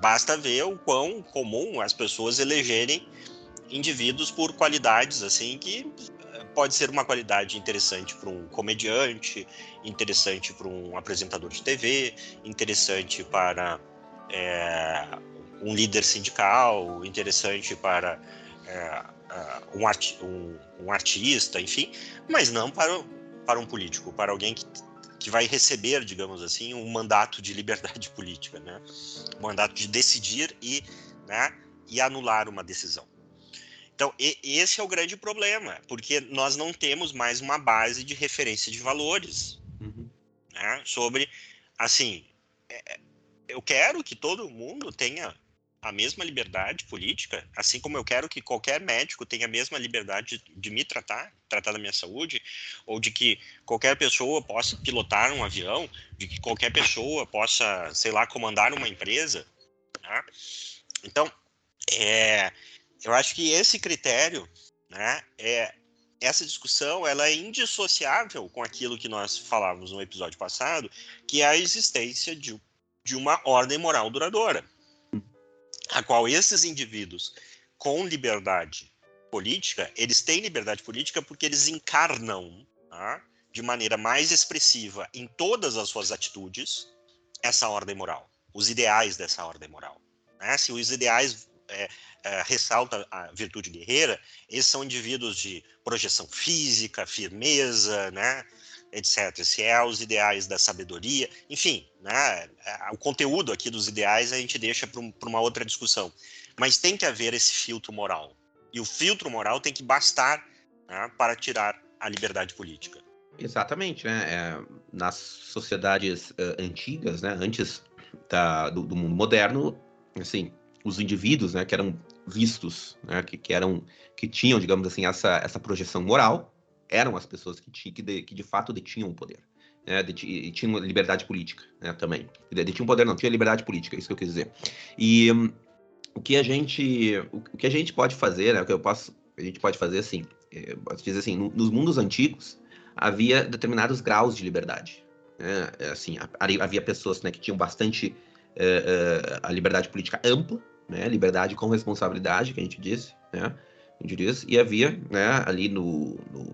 Basta ver o quão comum as pessoas elegerem indivíduos por qualidades assim que pode ser uma qualidade interessante para um comediante, interessante para um apresentador de TV, interessante para é, um líder sindical, interessante para é, um, arti um, um, artista, enfim, mas não para, para um político, para alguém que, que vai receber, digamos assim, um mandato de liberdade política, né? um mandato de decidir e, né, e anular uma decisão. Então, e, esse é o grande problema, porque nós não temos mais uma base de referência de valores uhum. né, sobre, assim, é, eu quero que todo mundo tenha a mesma liberdade política, assim como eu quero que qualquer médico tenha a mesma liberdade de, de me tratar, tratar da minha saúde, ou de que qualquer pessoa possa pilotar um avião, de que qualquer pessoa possa, sei lá, comandar uma empresa. Tá? Então, é, eu acho que esse critério, né, é essa discussão, ela é indissociável com aquilo que nós falávamos no episódio passado, que é a existência de, de uma ordem moral duradoura, a qual esses indivíduos com liberdade política, eles têm liberdade política porque eles encarnam tá, de maneira mais expressiva em todas as suas atitudes essa ordem moral, os ideais dessa ordem moral. Né? Se os ideais é, é, ressalta a virtude guerreira, esses são indivíduos de projeção física, firmeza, né, etc. Se é os ideais da sabedoria, enfim, né, o conteúdo aqui dos ideais a gente deixa para um, uma outra discussão. Mas tem que haver esse filtro moral. E o filtro moral tem que bastar né, para tirar a liberdade política. Exatamente, né? É, nas sociedades uh, antigas, né, antes da, do, do mundo moderno, assim, os indivíduos, né, que eram vistos, né, que, que eram, que tinham, digamos assim, essa, essa projeção moral, eram as pessoas que, tinham, que, de, que de fato detinham o poder. Né, e tinham liberdade política né, também. Detinham poder, não, tinha liberdade política, é isso que eu quis dizer. E um, o que a gente o, o, que a gente pode fazer, né, o que eu posso, a gente pode fazer assim, é, posso dizer assim, no, nos mundos antigos havia determinados graus de liberdade. Né, assim, havia pessoas né, que tinham bastante uh, uh, a liberdade política ampla, né? Liberdade com responsabilidade, que a gente disse, né? A gente diz, e havia, né, ali no, no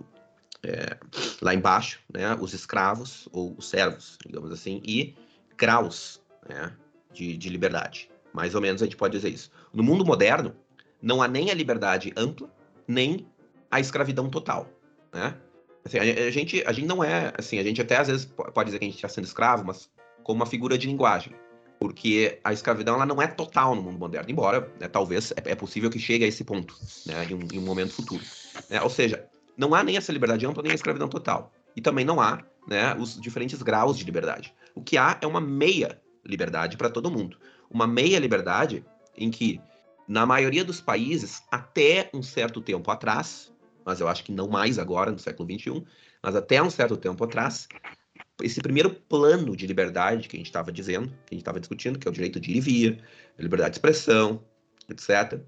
é, lá embaixo, né, os escravos ou os servos, digamos assim, e graus, né, de, de liberdade. Mais ou menos a gente pode dizer isso. No mundo moderno, não há nem a liberdade ampla, nem a escravidão total, né? Assim, a, gente, a gente não é, assim, a gente até às vezes pode dizer que a gente está sendo escravo, mas como uma figura de linguagem, porque a escravidão ela não é total no mundo moderno, embora né, talvez é, é, possível que chegue a esse ponto, né, em um, em um momento futuro. Né? Ou seja, não há nem essa liberdade ampla nem a escravidão total, e também não há, né, os diferentes graus de liberdade. O que há é uma meia liberdade para todo mundo, uma meia liberdade em que na maioria dos países até um certo tempo atrás mas eu acho que não mais agora, no século XXI, mas até um certo tempo atrás, esse primeiro plano de liberdade que a gente estava dizendo, que a gente estava discutindo, que é o direito de ir e vir, liberdade de expressão, etc.,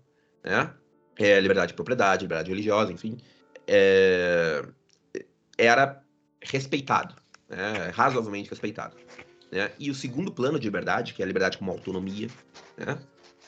né? É, liberdade de propriedade, liberdade religiosa, enfim, é, era respeitado, né? razoavelmente respeitado. Né? E o segundo plano de liberdade, que é a liberdade como autonomia, né?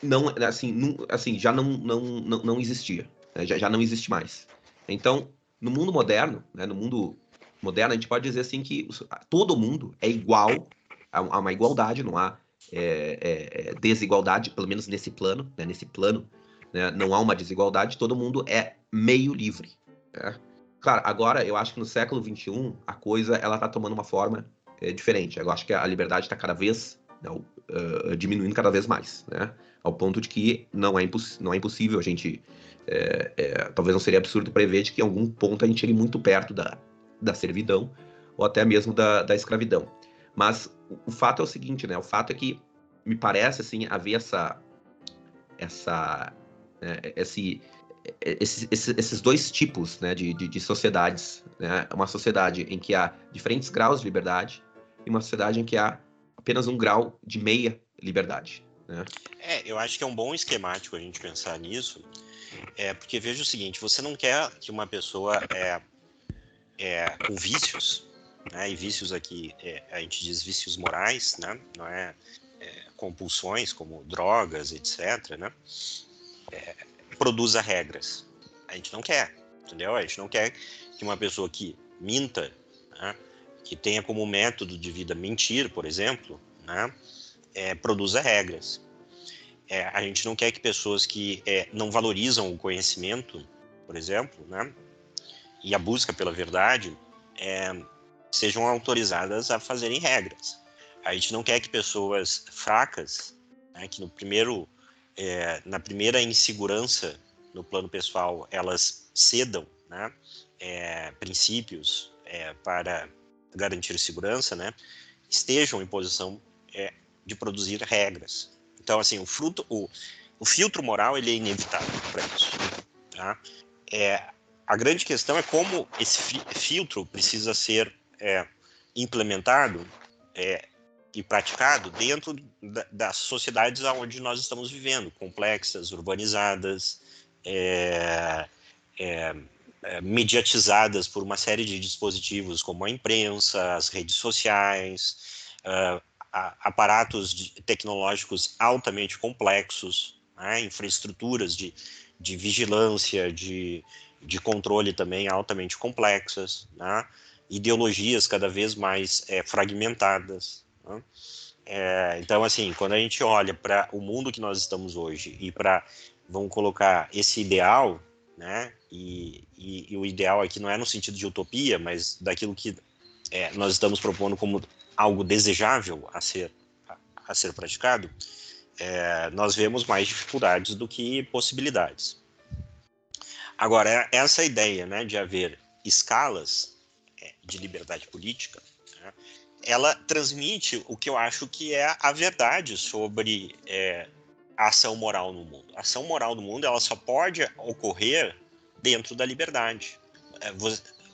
não, assim, não, assim, já não, não, não, não existia, né? já, já não existe mais. Então, no mundo moderno, né, no mundo moderno, a gente pode dizer assim que todo mundo é igual, há uma igualdade, não há é, é, é, desigualdade, pelo menos nesse plano, né, nesse plano, né, não há uma desigualdade, todo mundo é meio livre. Né? Claro, agora eu acho que no século XXI a coisa ela está tomando uma forma é, diferente. Eu acho que a liberdade está cada vez uh, diminuindo cada vez mais, né? Ao ponto de que não é, não é impossível a gente é, é, talvez não seria absurdo prever de que em algum ponto a gente chegue muito perto da, da servidão ou até mesmo da, da escravidão. Mas o, fato é o seguinte, né? O fato é que me parece assim haver essa essa é, esse, esses, esses dois tipos né, de, de, de sociedades. Né? Uma sociedade em que há diferentes graus de liberdade e uma sociedade em que há apenas um grau de meia liberdade. Né? É, eu acho que é um bom esquemático a gente pensar nisso, é, porque veja o seguinte, você não quer que uma pessoa é, é, com vícios, né, e vícios aqui, é, a gente diz vícios morais, né, não é, é compulsões como drogas, etc., né, é, produza regras. A gente não quer, entendeu? A gente não quer que uma pessoa que minta, né, que tenha como método de vida mentir, por exemplo, né, é, produza regras. É, a gente não quer que pessoas que não valorizam o conhecimento, por exemplo, né, e a busca pela verdade, é, sejam autorizadas a fazerem regras. A gente não quer que pessoas fracas, né, que no primeiro, é, na primeira insegurança no plano pessoal, elas cedam né, é, princípios é, para garantir segurança, né, estejam em posição de produzir regras. Então, assim, o, fruto, o, o filtro moral ele é inevitável para isso. Tá? É, a grande questão é como esse fi filtro precisa ser é, implementado é, e praticado dentro da, das sociedades onde nós estamos vivendo, complexas, urbanizadas, é, é, é, mediatizadas por uma série de dispositivos como a imprensa, as redes sociais, uh, aparatos tecnológicos altamente complexos, né, infraestruturas de, de vigilância, de, de controle também altamente complexas, né, ideologias cada vez mais é, fragmentadas. Né. É, então, assim, quando a gente olha para o mundo que nós estamos hoje e para, vamos colocar, esse ideal, né, e, e, e, o ideal aqui não é no sentido de utopia, mas daquilo que é, nós estamos propondo como algo desejável a ser, a, a ser praticado, é, nós vemos mais dificuldades do que possibilidades. Agora, é, essa ideia né, de haver escalas é, de liberdade política, né, ela transmite o que eu acho que é a verdade sobre é, a ação moral no mundo. A ação moral no mundo ela só pode ocorrer dentro da liberdade. É,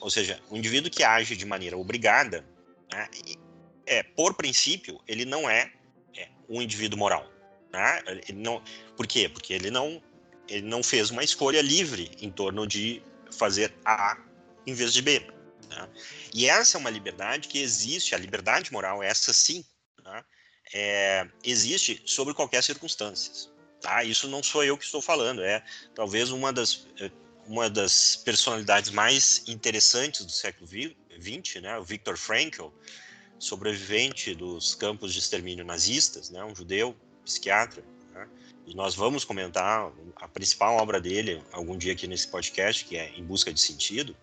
ou seja, o indivíduo que age de maneira obrigada, né, é, por princípio, ele não é, é um indivíduo moral. Né? Ele não, por quê? Porque ele não, ele não fez uma escolha livre em torno de fazer A em vez de B. Né? E essa é uma liberdade que existe, a liberdade moral, essa sim, né? é, existe sobre qualquer circunstância. Tá? Isso não sou eu que estou falando, é talvez uma das, é, uma das personalidades mais interessantes do século XX, né? o Viktor Frankl, sobrevivente dos campos de extermínio nazistas, né? um judeu, psiquiatra. E nós vamos comentar a principal obra dele algum dia aqui nesse podcast, que é Em Busca de Sentido.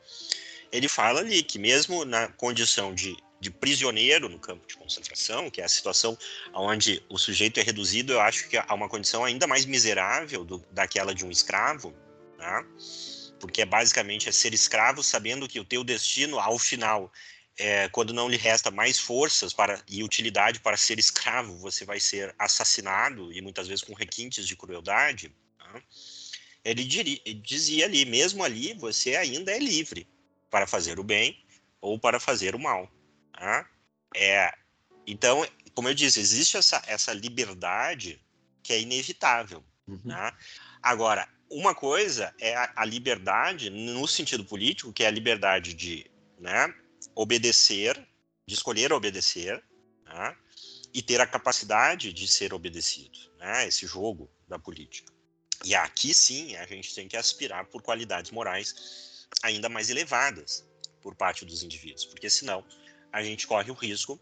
Ele fala ali que mesmo na condição de de prisioneiro no campo de concentração, que é a situação onde o sujeito é reduzido, eu acho que há uma condição ainda mais miserável do, daquela de um escravo, né? porque é basicamente é ser escravo sabendo que o teu destino, ao final, é, quando não lhe resta mais forças para e utilidade para ser escravo, você vai ser assassinado e muitas vezes com requintes de crueldade. Né? Ele dizia ali, mesmo ali, você ainda é livre para fazer o bem ou para fazer o mal. Né? É, então, como eu disse, existe essa, essa liberdade que é inevitável. Uhum. Né? Agora, uma coisa é a, a, liberdade no sentido político, que é a liberdade de né, obedecer, de escolher obedecer, né, e ter a capacidade de ser obedecido. Né, esse jogo da política. E aqui sim a gente tem que aspirar por qualidades morais ainda mais elevadas por parte dos indivíduos, porque senão a gente corre o risco,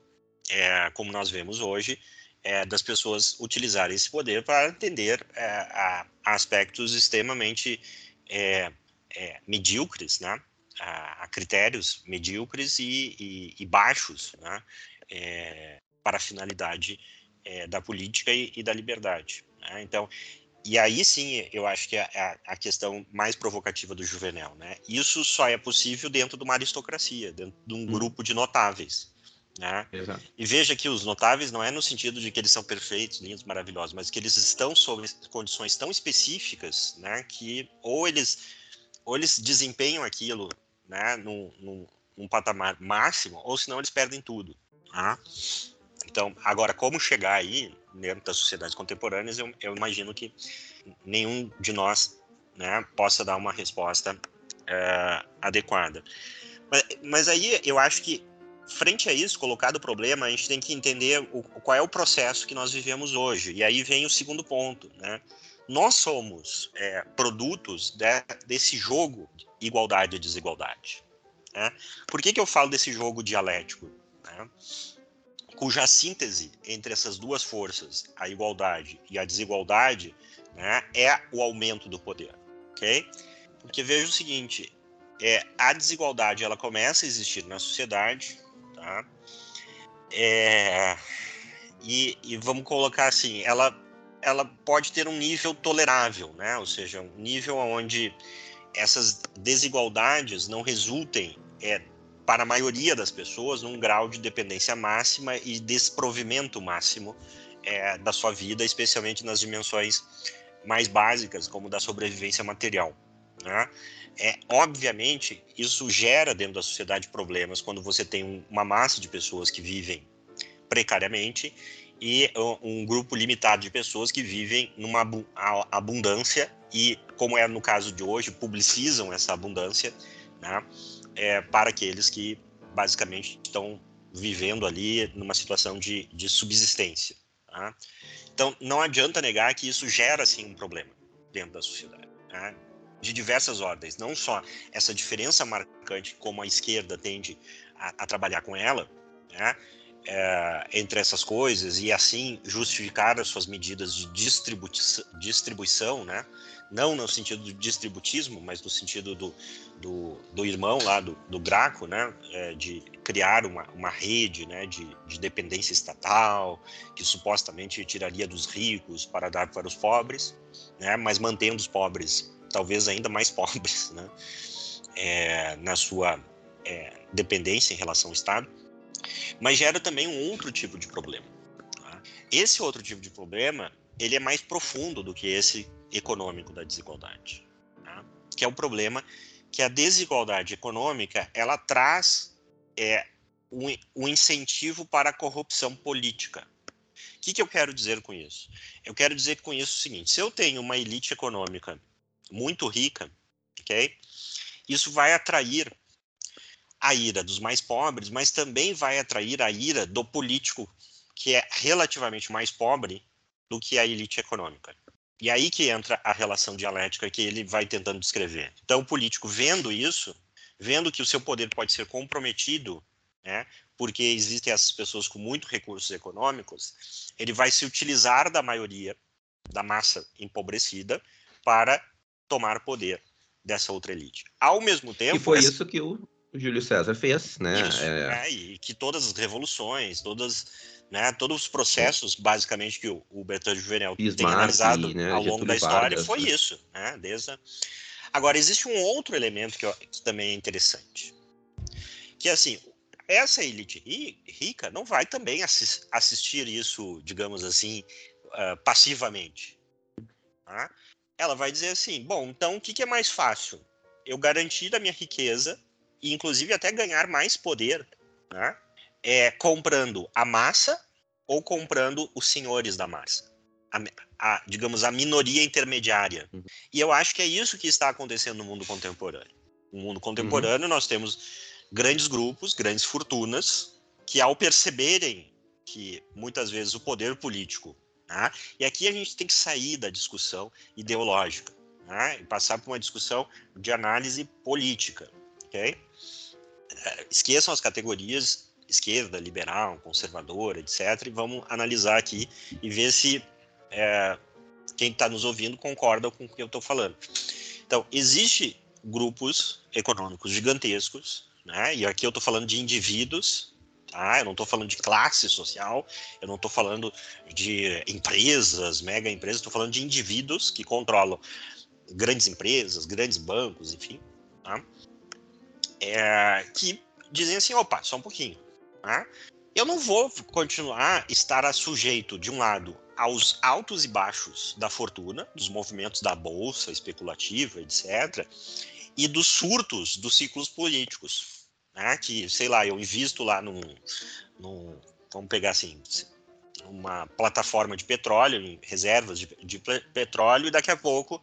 é, como nós vemos hoje, é, das pessoas utilizarem esse poder para atender é, a, aspectos extremamente é, é, medíocres, né? A, a, critérios medíocres e, e, e baixos né? É, para a finalidade da política e, e da liberdade. Né? Então, e aí sim, eu acho que é a, a, questão mais provocativa do Juvenal, né? Isso só é possível dentro de uma aristocracia, dentro de um hum. grupo de notáveis, né? E veja que os notáveis não é no sentido de que eles são perfeitos, lindos, maravilhosos, mas que eles estão sob condições tão específicas, né? Que ou eles ou eles desempenham aquilo, né? Num, num, num patamar máximo, ou senão eles perdem tudo. Tá? Então, agora como chegar aí dentro das sociedades contemporâneas, eu, eu imagino que nenhum de nós né, possa dar uma resposta é, adequada. Mas, mas, aí eu acho que, frente a isso, colocado o problema, a gente tem que entender o, qual é o processo que nós vivemos hoje. E aí vem o segundo ponto. Né? Nós somos é, produtos de, desse jogo igualdade e desigualdade. Né? Por que, que eu falo desse jogo dialético? Né? cuja síntese entre essas duas forças, a igualdade e a desigualdade, né, é o aumento do poder, ok? Porque veja o seguinte, é, a desigualdade ela começa a existir na sociedade, tá? É, e, e, vamos colocar assim, ela, ela pode ter um nível tolerável, né? Ou seja, um nível onde essas desigualdades não resultem é, para a maioria das pessoas, num grau de dependência máxima e desprovimento máximo é, da sua vida, especialmente nas dimensões mais básicas, como da sobrevivência material. Né? É, obviamente, isso gera dentro da sociedade problemas quando você tem um, uma massa de pessoas que vivem precariamente e um grupo limitado de pessoas que vivem numa abundância e, como é no caso de hoje, publicizam essa abundância, né? é, para aqueles que basicamente estão vivendo ali numa situação de, de subsistência. Tá? Então, não adianta negar que isso gera, sim, um problema dentro da sociedade, tá? de diversas ordens. Não só essa diferença marcante como a esquerda tende a, a trabalhar com ela, né? é, entre essas coisas e assim justificar as suas medidas de distribu distribuição, né? Não no sentido do distributismo, mas no sentido do, do, do irmão lá, do, do Graco, né? É, de criar uma, uma rede né? de, de dependência estatal, que supostamente tiraria dos ricos para dar para os pobres, né? mas mantendo os pobres talvez ainda mais pobres né? É, na sua é, dependência em relação ao Estado mas gera também um outro tipo de problema. Tá? Esse outro tipo de problema, ele é mais profundo do que esse econômico da desigualdade, tá? que é o problema que a desigualdade econômica ela traz é, um, um incentivo para a corrupção política. O que, que eu quero dizer com isso? Eu quero dizer com isso o seguinte: se eu tenho uma elite econômica muito rica, ok? Isso vai atrair a ira dos mais pobres, mas também vai atrair a ira do político, que é relativamente mais pobre do que a elite econômica. E aí que entra a relação dialética que ele vai tentando descrever. Então, o político vendo isso, vendo que o seu poder pode ser comprometido, né, porque existem essas pessoas com muitos recursos econômicos, ele vai se utilizar da maioria, da massa empobrecida, para tomar poder dessa outra elite. Ao mesmo tempo. E foi essa... isso que o Júlio César fez, né? Isso, é... e que todas as revoluções, todas né, todos os processos, basicamente, que o, o Bertrand Juvenel Bismarck, tem analisado né, ao longo da história, Vargas, foi né? isso. Né, desde a... Agora, existe um outro elemento que, que também é interessante. Que, assim, essa elite rica não vai também assistir isso, digamos assim, uh, passivamente. Tá? Ela vai dizer assim: bom, então o que, que é mais fácil? Eu garantir a minha riqueza e, inclusive, até ganhar mais poder, né? É, comprando a massa ou comprando os senhores da massa. A, a, digamos, a minoria intermediária. Uhum. E eu acho que é isso que está acontecendo no mundo contemporâneo. No mundo contemporâneo, uhum. nós temos grandes grupos, grandes fortunas, que ao perceberem que muitas vezes o poder político, né, e aqui a gente tem que sair da discussão ideológica né, e passar por uma discussão de análise política, ok? É, esqueçam as categorias esquerda, liberal, conservadora, etc. E vamos analisar aqui e ver se é, quem está nos ouvindo concorda com o que eu estou falando. Então, existe grupos econômicos gigantescos, né? E aqui eu estou falando de indivíduos, tá? Eu não estou falando de classe social, eu não estou falando de empresas, mega empresas, estou falando de indivíduos que controlam grandes empresas, grandes bancos, enfim, tá? É, que dizem assim, opa, só um pouquinho. Né? Eu não vou continuar estar sujeito, de um lado, aos altos e baixos da fortuna, dos movimentos da bolsa especulativa, etc., e dos surtos dos ciclos políticos. Né? Que, sei lá, eu invisto lá num, num vamos pegar assim, uma plataforma de petróleo, reservas de, de, petróleo, e daqui a pouco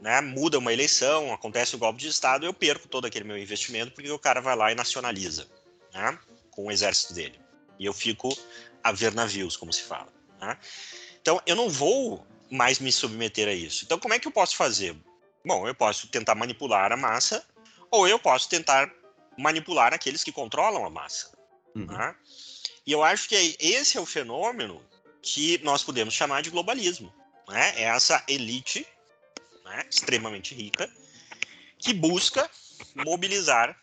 né, muda uma eleição, acontece o um golpe de Estado, eu perco todo aquele meu investimento porque o cara vai lá e nacionaliza. Né? Com o exército dele. E eu fico a ver navios, como se fala. Né? Então, eu não vou mais me submeter a isso. Então, como é que eu posso fazer? Bom, eu posso tentar manipular a massa, ou eu posso tentar manipular aqueles que controlam a massa. Uhum. Né? E eu acho que esse é o fenômeno que nós podemos chamar de globalismo. Né? É essa elite né, extremamente rica que busca mobilizar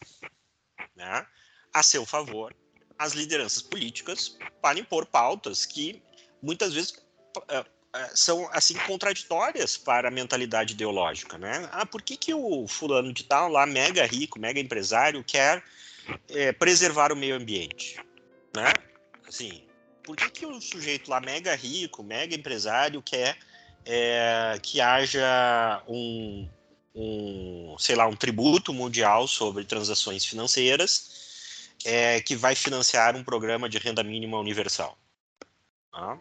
né, a seu favor as lideranças políticas para impor pautas que muitas vezes uh, uh, são assim contraditórias para a mentalidade ideológica, né? Ah, por que, que o fulano de tal lá, mega rico, mega empresário, quer é, preservar o meio ambiente, né? Assim, por que, que o sujeito lá, mega rico, mega empresário, quer é, que haja um, um, sei lá, um tributo mundial sobre transações financeiras é, que vai financiar um programa de renda mínima universal. Tá?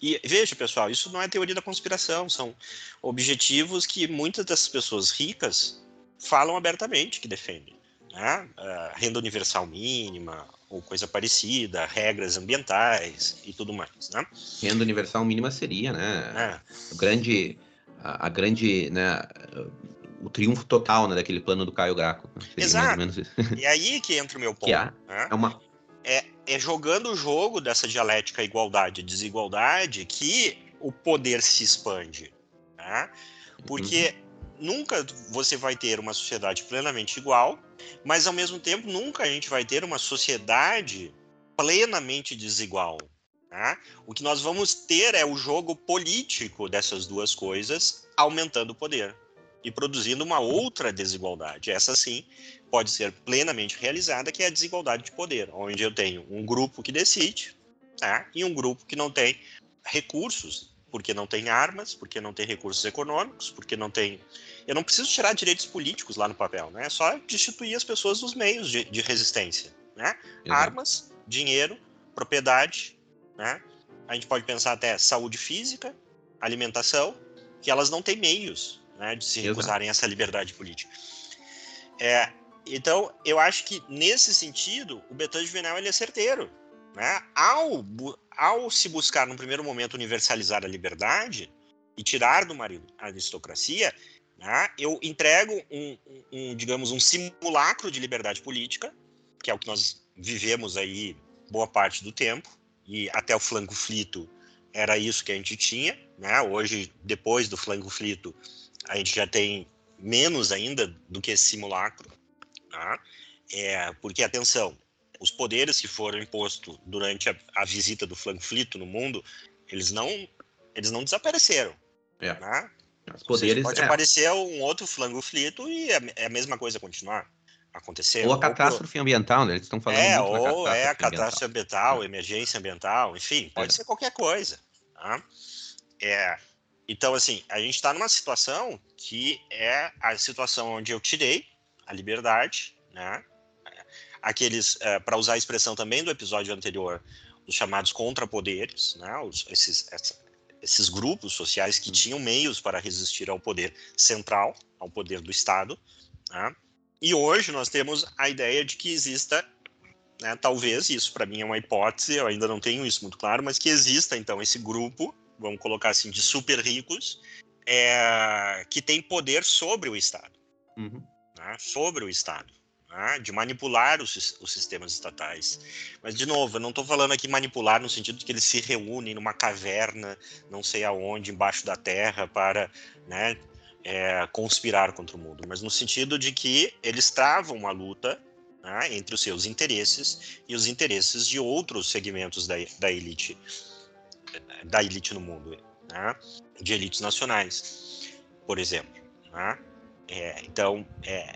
E veja, pessoal, isso não é teoria da conspiração, são objetivos que muitas dessas pessoas ricas falam abertamente que defendem. Né? Uh, renda universal mínima, ou coisa parecida, regras ambientais e tudo mais. Né? Renda universal mínima seria, né? É. O grande, a, a grande, né, o triunfo total né, daquele plano do Caio Graco. Né? Exato. E aí que entra o meu ponto. É, né? é, uma... é, é jogando o jogo dessa dialética igualdade-desigualdade que o poder se expande. Né? Porque uhum. nunca você vai ter uma sociedade plenamente igual, mas ao mesmo tempo nunca a gente vai ter uma sociedade plenamente desigual. Né? O que nós vamos ter é o jogo político dessas duas coisas aumentando o poder e produzindo uma outra desigualdade. Essa sim pode ser plenamente realizada, que é a desigualdade de poder, onde eu tenho um grupo que decide tá? e um grupo que não tem recursos, porque não tem armas, porque não tem recursos econômicos, porque não tem. Eu não preciso tirar direitos políticos lá no papel, né? É só destituir as pessoas dos meios de, de resistência, né? Armas, dinheiro, propriedade, né? A gente pode pensar até saúde física, alimentação, que elas não têm meios né, de se recusarem essa liberdade política. É, então, eu acho que nesse sentido, o Betânia Juvenal ele é certeiro. Né? Ao, ao se buscar, no primeiro momento, universalizar a liberdade, e tirar de uma aristocracia, né, eu entrego um, um, um, digamos, um simulacro de liberdade política, que é o que nós vivemos aí boa parte do tempo, e até o flanco flito era isso que a gente tinha, né? Hoje, depois do flanco flito, a gente já tem menos ainda do que esse simulacro, tá? É, porque, atenção, os poderes que foram impostos durante a, a visita do flanco flito no mundo, eles não, eles não desapareceram, é. né? Os poderes, pode é. aparecer um outro flango flito e é, é a mesma coisa continuar acontecer. Ou a catástrofe ou... ambiental, né? Eles estão falando é, ou é a catástrofe ambiental, ambiental emergência ambiental, enfim, pode é. ser qualquer coisa. Tá? É, então, assim, a gente está numa situação que é a situação onde eu tirei a liberdade, né? Aqueles, é, para usar a expressão também do episódio anterior, os chamados contrapoderes, né? Os, esses, esses grupos sociais que hum. tinham meios para resistir ao poder central, ao poder do Estado, né? E hoje nós temos a ideia de que exista, né, talvez, isso para mim é uma hipótese, eu ainda não tenho isso muito claro, mas que exista então esse grupo, vamos colocar assim, de super ricos, é, que tem poder sobre o Estado. Uhum. Né, sobre o Estado. Né, de manipular os, os, sistemas estatais. Mas, de novo, eu não estou falando aqui manipular no sentido de que eles se reúnem numa caverna, não sei aonde, embaixo da terra, para né, é, conspirar contra o mundo, mas no sentido de que eles travam uma luta né, entre os seus interesses e os interesses de outros segmentos da, da elite da elite no mundo, né, de elites nacionais, por exemplo. Né? É, então, é,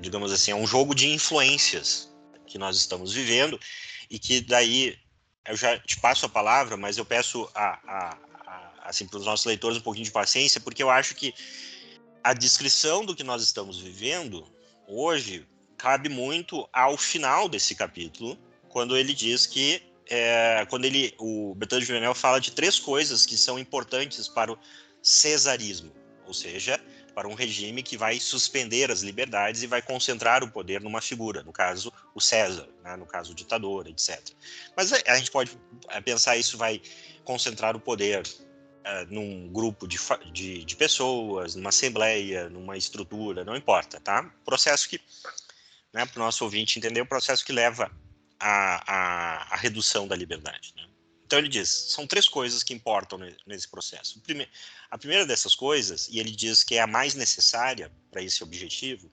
digamos assim, é um jogo de influências que nós estamos vivendo e que daí eu já te passo a palavra, mas eu peço a, a, a assim para os nossos leitores um pouquinho de paciência, porque eu acho que a descrição do que nós estamos vivendo hoje cabe muito ao final desse capítulo, quando ele diz que é, quando ele o Bertrand Juvenel fala de três coisas que são importantes para o cesarismo, ou seja, para um regime que vai suspender as liberdades e vai concentrar o poder numa figura, no caso o César, né, no caso o ditador, etc. Mas a gente pode é, pensar isso vai concentrar o poder uh, num grupo de, de, de, pessoas, numa assembleia, numa estrutura, não importa, tá? Processo que, né, para o nosso ouvinte entender, o processo que leva à, à, à redução da liberdade. Né? Então ele diz, são três coisas que importam nesse processo. A primeira dessas coisas, e ele diz que é a mais necessária para esse objetivo,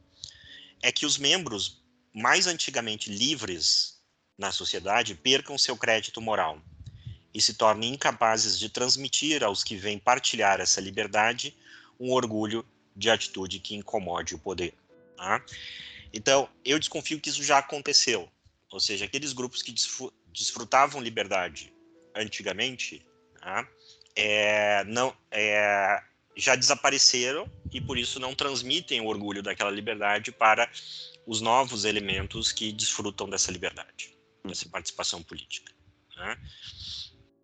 é que os membros mais antigamente livres na sociedade percam seu crédito moral e se tornem incapazes de transmitir aos que vêm partilhar essa liberdade um orgulho de atitude que incomode o poder. Tá? Então, eu desconfio que isso já aconteceu. Ou seja, aqueles grupos que desfrutavam liberdade antigamente tá? é, não, é, já desapareceram e por isso não transmitem o orgulho daquela liberdade para os novos elementos que desfrutam dessa liberdade, dessa participação política. Né?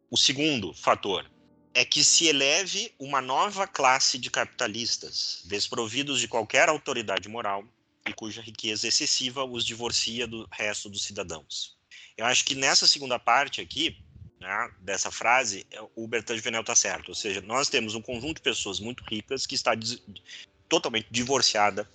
O segundo fator é que se eleve uma nova classe de capitalistas, desprovidos de qualquer autoridade moral e cuja riqueza excessiva os divorcia do resto dos cidadãos. Eu acho que nessa segunda parte aqui, né, dessa frase, o Bertrand Venel está certo. Ou seja, nós temos um conjunto de pessoas muito ricas que está totalmente divorciada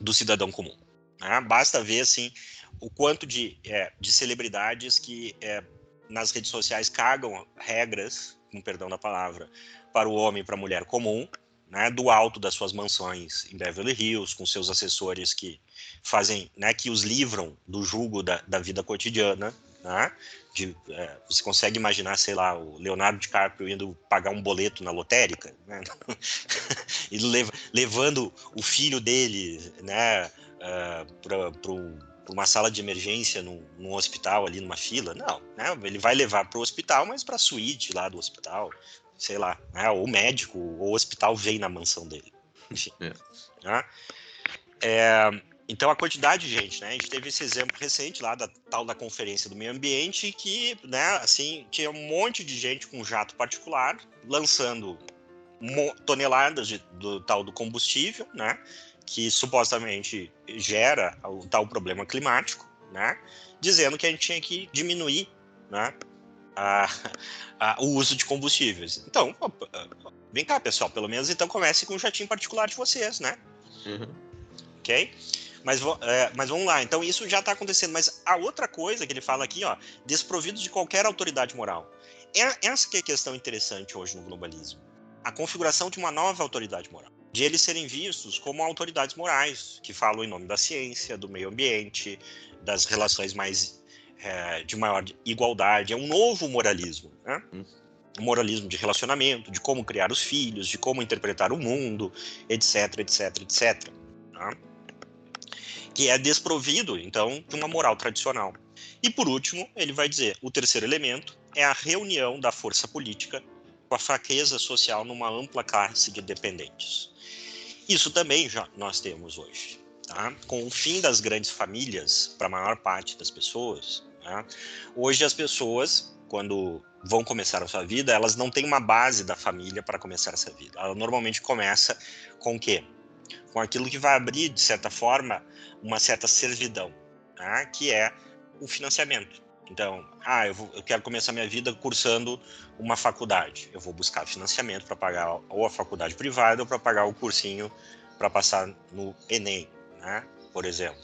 do cidadão comum. Né? Basta ver assim o quanto de, é, de celebridades que é, nas redes sociais cagam regras, com perdão da palavra, para o homem e para a mulher comum, né, do alto das suas mansões em Beverly Hills, com seus assessores que fazem, né, que os livram do jugo da, da vida cotidiana, né, de, é, você consegue imaginar, sei lá, o Leonardo DiCaprio indo pagar um boleto na lotérica, né, e lev levando o filho dele, né, uh, um para uma sala de emergência num, num, hospital ali numa fila. Não, né? Ele vai levar para o hospital, mas para a suíte lá do hospital, sei lá, né? Ou médico, ou o hospital vem na mansão dele. Enfim. É. Né? É, então a quantidade de gente, né? A gente teve esse exemplo recente lá da tal da conferência do meio ambiente que, né? Assim tinha um monte de gente com jato particular lançando toneladas de, do tal do combustível, né? que supostamente gera o tal problema climático, né? Dizendo que a gente tinha que diminuir, né? A, a, o uso de combustíveis. Então, vem cá, pessoal, pelo menos então comece com o jatinho particular de vocês, né? Uhum. Ok? Mas, é, mas vamos lá, então isso já está acontecendo. Mas a outra coisa que ele fala aqui, ó, desprovido de qualquer autoridade moral. É, essa que é a questão interessante hoje no globalismo. A configuração de uma nova autoridade moral. De eles serem vistos como autoridades morais, que falam em nome da ciência, do meio ambiente, das relações mais é, de maior igualdade. É um novo moralismo, né? Um moralismo de relacionamento, de como criar os filhos, de como interpretar o mundo, etc, etc, etc. Tá? Que é desprovido, então, de uma moral tradicional. E por último, ele vai dizer: o terceiro elemento é a reunião da força política com a fraqueza social numa ampla classe de dependentes. Isso também já nós temos hoje. Tá? Com o fim das grandes famílias para a maior parte das pessoas, né? hoje as pessoas, quando vão começar a sua vida, elas não têm uma base da família para começar essa vida. Ela normalmente começa com o quê? Com aquilo que vai abrir, de certa forma, uma certa servidão, tá? que é o financiamento. Então, ah, eu, vou, eu, quero começar minha vida cursando uma faculdade. Eu vou buscar financiamento para pagar ou a faculdade privada ou para pagar o cursinho para passar no Enem, né? Por exemplo.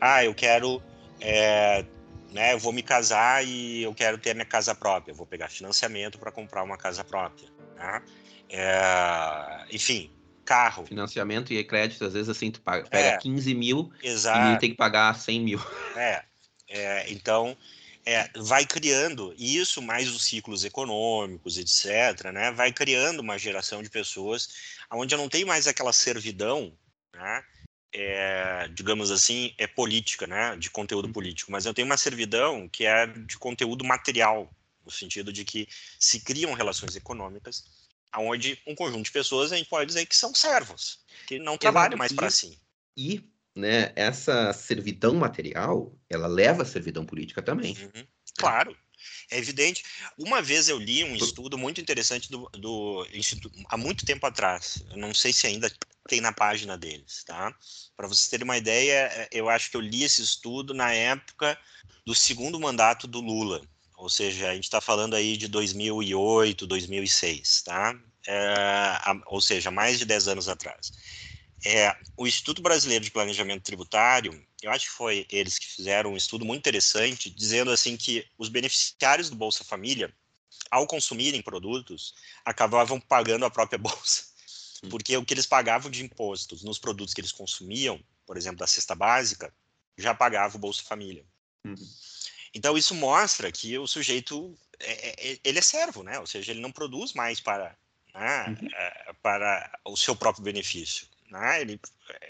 Ah, eu quero, é, né? Eu vou me casar e eu quero ter minha casa própria. Eu vou pegar financiamento para comprar uma casa própria, né? É, enfim, carro. Financiamento e crédito, às vezes assim, tu paga, pega é, 15 mil exato. e tem que pagar 100 mil. É, é então é, vai criando isso, mais os ciclos econômicos, etc., né, vai criando uma geração de pessoas onde não tenho mais aquela servidão, né, é, digamos assim, é política, né, de conteúdo político, mas eu tenho uma servidão que é de conteúdo material, no sentido de que se criam relações econômicas onde um conjunto de pessoas a gente pode dizer que são servos, que não trabalham mais para si. E né, essa servidão material, ela leva a servidão política também. Uhum. Claro, é evidente. Uma vez eu li um estudo muito interessante do, do Instituto, há muito tempo atrás, eu não sei se ainda tem na página deles, tá? Para vocês terem uma ideia, eu acho que eu li esse estudo na época do segundo mandato do Lula, ou seja, a gente está falando aí de 2008, 2006, tá? É, ou seja, mais de 10 anos atrás. É, o Instituto Brasileiro de Planejamento Tributário, eu acho que foi eles que fizeram um estudo muito interessante, dizendo assim que os beneficiários do Bolsa Família, ao consumirem produtos, acabavam pagando a própria bolsa. Porque o que eles pagavam de impostos nos produtos que eles consumiam, por exemplo, da cesta básica, já pagava o Bolsa Família. Uhum. Então isso mostra que o sujeito é, é, é, ele é servo, né? Ou seja, ele não produz mais para né, uhum. É, para o seu próprio benefício. Né? Ele,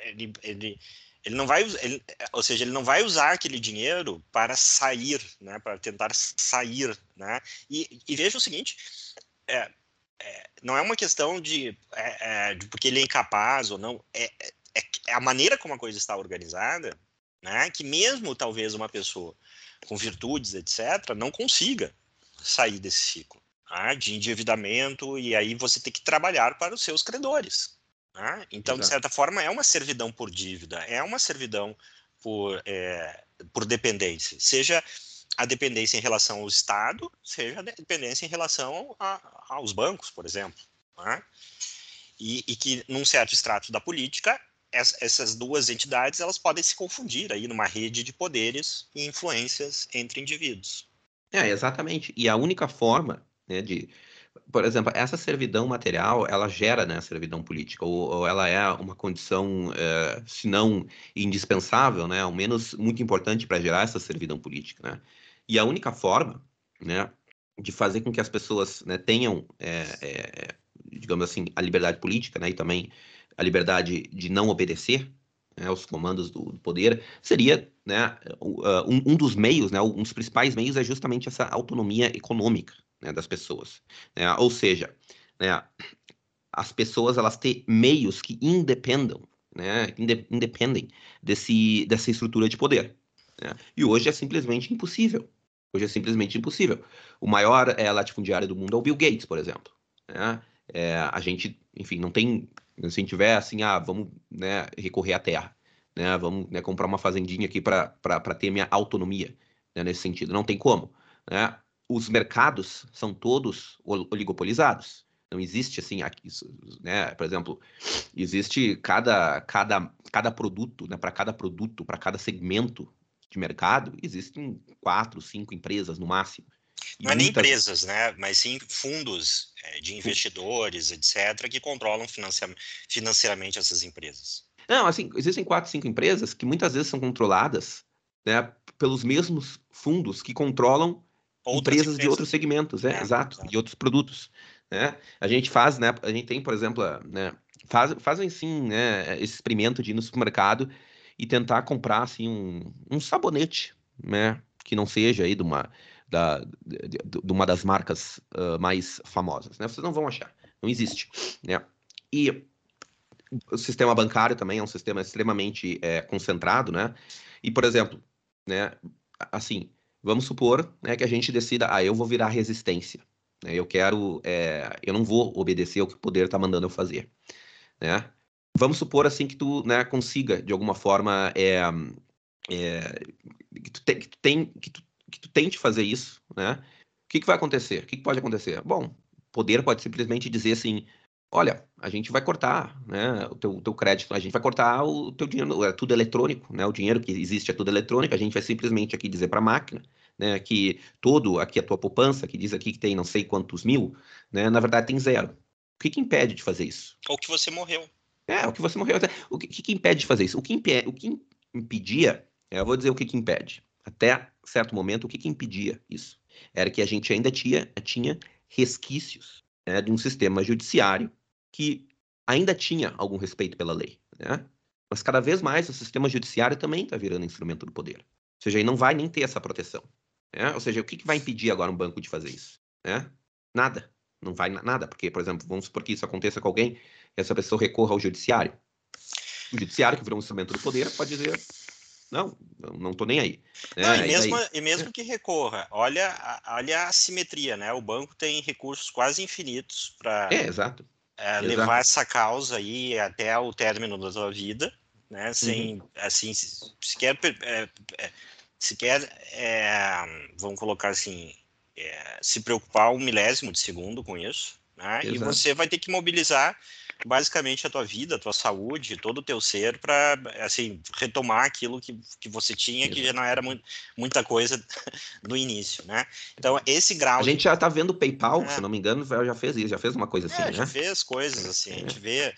ele, ele, ele não vai, ele, ou seja, ele não vai usar aquele dinheiro para sair, né? Para tentar sair, né? E, e veja o seguinte, é, é, não é uma questão de, é, é de, porque ele é incapaz ou não, é, é, a maneira como a coisa está organizada, né? Que mesmo talvez uma pessoa com virtudes, etc., não consiga sair desse ciclo tá? de endividamento e aí você tem que trabalhar para os seus credores. Né? Então, Exato. de certa forma, é uma servidão por dívida, é uma servidão por, por dependência, seja a dependência em relação ao Estado, seja a dependência em relação a, aos bancos, por exemplo. Né? E, e, que, num certo extrato da política, essas duas entidades elas podem se confundir aí numa rede de poderes e influências entre indivíduos. É, exatamente. E a única forma né, de, por exemplo, essa servidão material, ela gera né, servidão política, ou, ou ela é uma condição, é, se não indispensável, né, ao menos muito importante para gerar essa servidão política. Né? E a única forma né, de fazer com que as pessoas né, tenham, é, é, digamos assim, a liberdade política né, e também a liberdade de não obedecer né, aos comandos do, do, poder, seria né, um, um dos meios, né, um dos principais meios é justamente essa autonomia econômica né, das pessoas. Né? Ou seja, né, as pessoas elas têm meios que independam, né, independem desse, dessa estrutura de poder. Né? E hoje é simplesmente impossível. Hoje é simplesmente impossível. O maior é, latifundiário do mundo é o Bill Gates, por exemplo. Né? É, a gente, enfim, não tem. Se a gente tiver assim, ah, vamos né, recorrer à terra, né, vamos né, comprar uma fazendinha aqui para ter minha autonomia né, nesse sentido. Não tem como. Né? os mercados são todos oligopolizados. Não existe assim, né? Por exemplo, existe cada, cada, cada produto, né? Para cada produto, para cada segmento de mercado, existem quatro, cinco empresas no máximo. Não é nem empresas, né? Mas sim fundos é, de investidores, etc., que controlam financeiramente essas empresas. Não, assim, existem quatro, cinco empresas que muitas vezes são controladas né, pelos mesmos fundos que controlam empresas, empresas, de outros segmentos, é, é exato, de outros produtos. Né? A gente faz, né? A gente tem, por exemplo, né, faz, fazem sim, né, esse experimento de ir no supermercado e tentar comprar assim um, um sabonete, né, que não seja aí de uma da, de, de uma das marcas uh, mais famosas, né? Vocês não vão achar, não existe, né? E o sistema bancário também é um sistema extremamente é, concentrado, né? E, por exemplo, né, assim, vamos supor né, que a gente decida, ah, eu vou virar resistência, né? Eu quero, é, eu não vou obedecer ao que o poder está mandando eu fazer, né? Vamos supor, assim, que tu né, consiga, de alguma forma, é, é, que, tu te, que, tu tem, que tu que tu tente fazer isso, né? O que, que vai acontecer? O que, que pode acontecer? Bom, poder pode simplesmente dizer assim, olha, a gente vai cortar né, o teu, teu crédito, a gente vai cortar o teu dinheiro, é tudo eletrônico, né? O dinheiro que existe é tudo eletrônico, a gente vai simplesmente aqui dizer para a máquina, né, que todo aqui a tua poupança, que diz aqui que tem não sei quantos mil, né, na verdade tem zero. O que, que impede de fazer isso? Ou que você morreu. É, o que você morreu. O que, que impede de fazer isso? O que, o que impedia, eu vou dizer o que, que impede até certo momento, o que, que impedia isso? Era que a gente ainda tinha, tinha resquícios né, de um sistema judiciário que ainda tinha algum respeito pela lei. Né? Mas cada vez mais o sistema judiciário também está virando instrumento do poder. Ou seja, ele não vai nem ter essa proteção. Né? Ou seja, o que, que vai impedir agora um banco de fazer isso? Né? Nada. Não vai nada. Porque, por exemplo, vamos supor que isso aconteça com alguém essa pessoa recorra ao judiciário. O judiciário, que virou um instrumento do poder, pode dizer não, não tô nem aí. É, não, e, mesmo, e mesmo que recorra, olha, olha a simetria, né? O banco tem recursos quase infinitos para é. É, levar exato. essa causa aí até o término da sua vida, né? Sem, uhum. assim, sequer, é, é, sequer é, vamos colocar assim, é, se preocupar um milésimo de segundo com isso, né? E você vai ter que mobilizar basicamente a tua vida, a tua saúde, todo o teu ser para assim retomar aquilo que, que você tinha que já não era muito, muita coisa no início, né? Então esse grau a gente já está vendo o PayPal, é. se não me engano, já fez isso, já fez uma coisa assim, é, né? Já fez coisas assim, a gente vê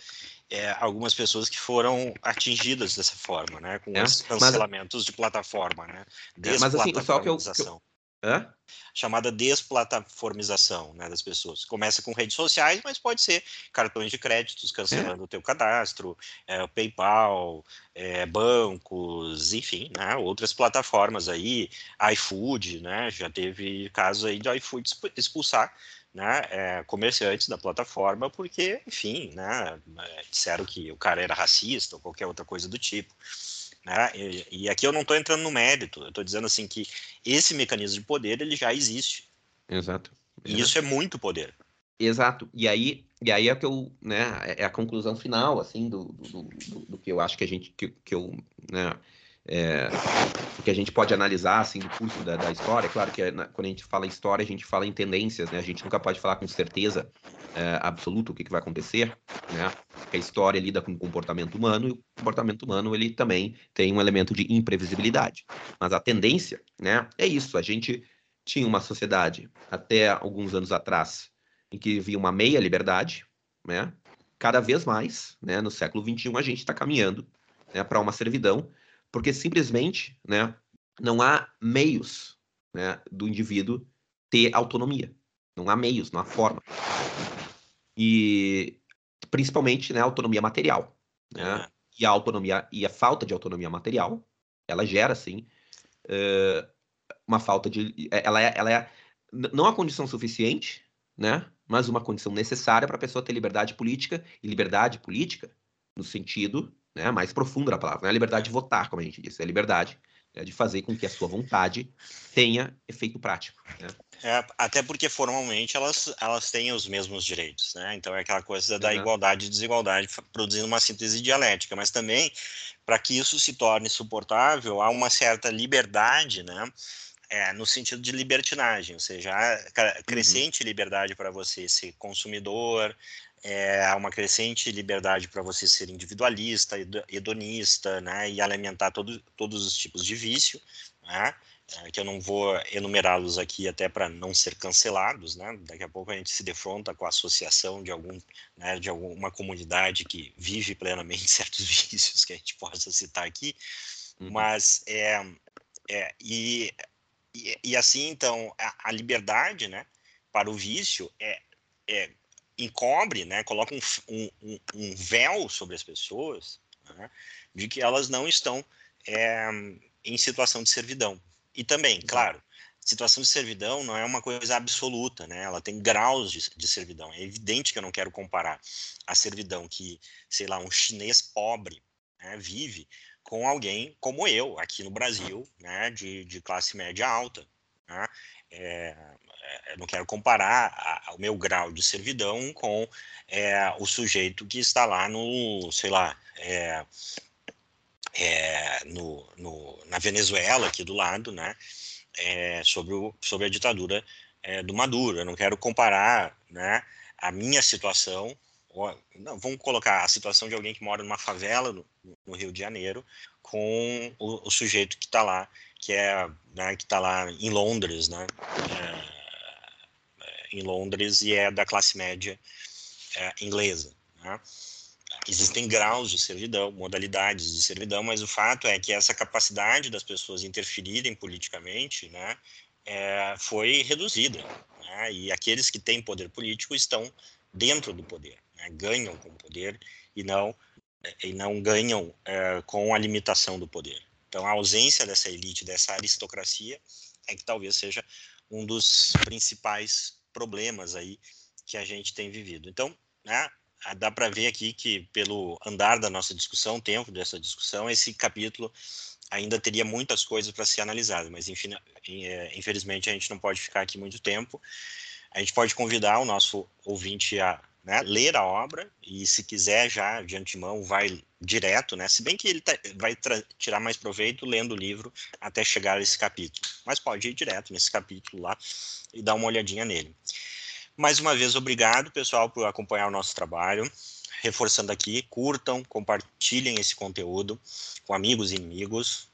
é, algumas pessoas que foram atingidas dessa forma, né? Com é, esses cancelamentos mas... de plataforma, né? É, mas assim, só que eu, que eu, Hã? chamada desplataformização né, das pessoas. Começa com redes sociais, mas pode ser cartões de créditos cancelando é. o teu cadastro, é, PayPal, é, bancos, enfim, né, outras plataformas aí, iFood, né, já teve casos aí de iFood expulsar né, é, comerciantes da plataforma porque, enfim, né, disseram que o cara era racista ou qualquer outra coisa do tipo. Né? E, e aqui eu não estou entrando no mérito, eu estou dizendo assim que esse mecanismo de poder ele já existe. Exato. E isso é muito poder. Exato. E aí, e aí é que eu, né, é a conclusão final, assim, do, do, do, do que eu acho que a gente, que, que eu, né, é, que a gente pode analisar assim do curso da, da história. É claro que é, quando a gente fala história, a gente fala em tendências, né? A gente nunca pode falar com certeza é, absoluta o que, que, vai acontecer, né? Porque a história lida com o comportamento humano e o comportamento humano ele também tem um elemento de imprevisibilidade. Mas a tendência, né? É isso. A gente tinha uma sociedade até alguns anos atrás em que havia uma meia liberdade, né? Cada vez mais, né? No século XXI a gente está caminhando né, para uma servidão porque simplesmente né, não há meios né, do indivíduo ter autonomia. Não há meios, não há forma. E principalmente né, autonomia material. Né? E a autonomia e a falta de autonomia material, ela gera assim uma falta de, ela é, ela é não a condição suficiente, né? Mas uma condição necessária para a pessoa ter liberdade política e liberdade política no sentido né, mais profunda da palavra. Não é a liberdade de votar, como a gente disse, é a liberdade né, de fazer com que a sua vontade tenha efeito prático. Né? É, até porque formalmente elas, elas têm os mesmos direitos, né? Então é aquela coisa da uhum. igualdade e desigualdade produzindo uma síntese dialética, mas também para que isso se torne suportável há uma certa liberdade, né? é, no sentido de libertinagem, ou seja, há crescente uhum. liberdade para você ser consumidor, é, uma crescente liberdade para você ser individualista, hedonista, né, e alimentar todo, todos os tipos de vício, né, que eu não vou enumerá-los aqui até para não ser cancelados, né, daqui a pouco a gente se defronta com a associação de algum, né, de alguma comunidade que vive plenamente certos vícios que a gente possa citar aqui, uhum. mas é, é e, e, e, assim então a, a liberdade, né, para o vício é, é encobre, né, coloca um, um, um véu sobre as pessoas né, de que elas não estão é, em situação de servidão. E também, claro, situação de servidão não é uma coisa absoluta, né? Ela tem graus de, de, servidão. É evidente que eu não quero comparar a servidão que, sei lá, um chinês pobre né, vive com alguém como eu, aqui no Brasil, né, de, de classe média alta. Né? É, é, não quero comparar o meu grau de servidão com é, o sujeito que está lá no, sei lá, é, é, no, no, na Venezuela, aqui do lado, né, é, sobre, o, sobre a ditadura é, do Maduro. Eu não quero comparar né, a minha situação, ou, não, vamos colocar a situação de alguém que mora numa favela no, no Rio de Janeiro com o, o sujeito que está lá, que é né, que está lá em Londres, né, em Londres e é da classe média inglesa. Né? Existem graus de servidão, modalidades de servidão, mas o fato é que essa capacidade das pessoas interferirem politicamente né, é, foi reduzida. Né? E aqueles que têm poder político estão dentro do poder, né? ganham com o poder e não, e não ganham é, com a limitação do poder. Então, a ausência dessa elite, dessa aristocracia, é que talvez seja um dos principais problemas aí que a gente tem vivido. Então, né, dá para ver aqui que pelo andar da nossa discussão, o tempo dessa discussão, esse capítulo ainda teria muitas coisas para ser analisadas, mas enfim, é, infelizmente a gente não pode ficar aqui muito tempo. A gente pode convidar o nosso ouvinte a né, ler a obra e se quiser já de antemão vai direto, né? Se bem que ele tá, vai tirar mais proveito lendo o livro até chegar a esse capítulo, mas pode ir direto nesse capítulo lá e dar uma olhadinha nele. Mais uma vez, obrigado, pessoal, por acompanhar o nosso trabalho. Reforçando aqui, curtam, compartilhem esse conteúdo com amigos e inimigos.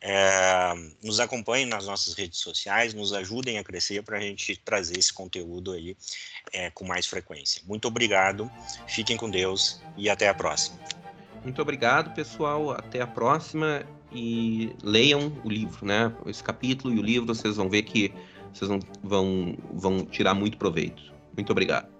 É, nos acompanhem nas nossas redes sociais, nos ajudem a crescer para a gente trazer esse conteúdo aí é, com mais frequência. Muito obrigado, fiquem com Deus e até a próxima. Muito obrigado, pessoal. Até a próxima e leiam o livro, né? Esse capítulo e o livro, vocês vão ver que vocês vão, vão, vão tirar muito proveito. Muito obrigado.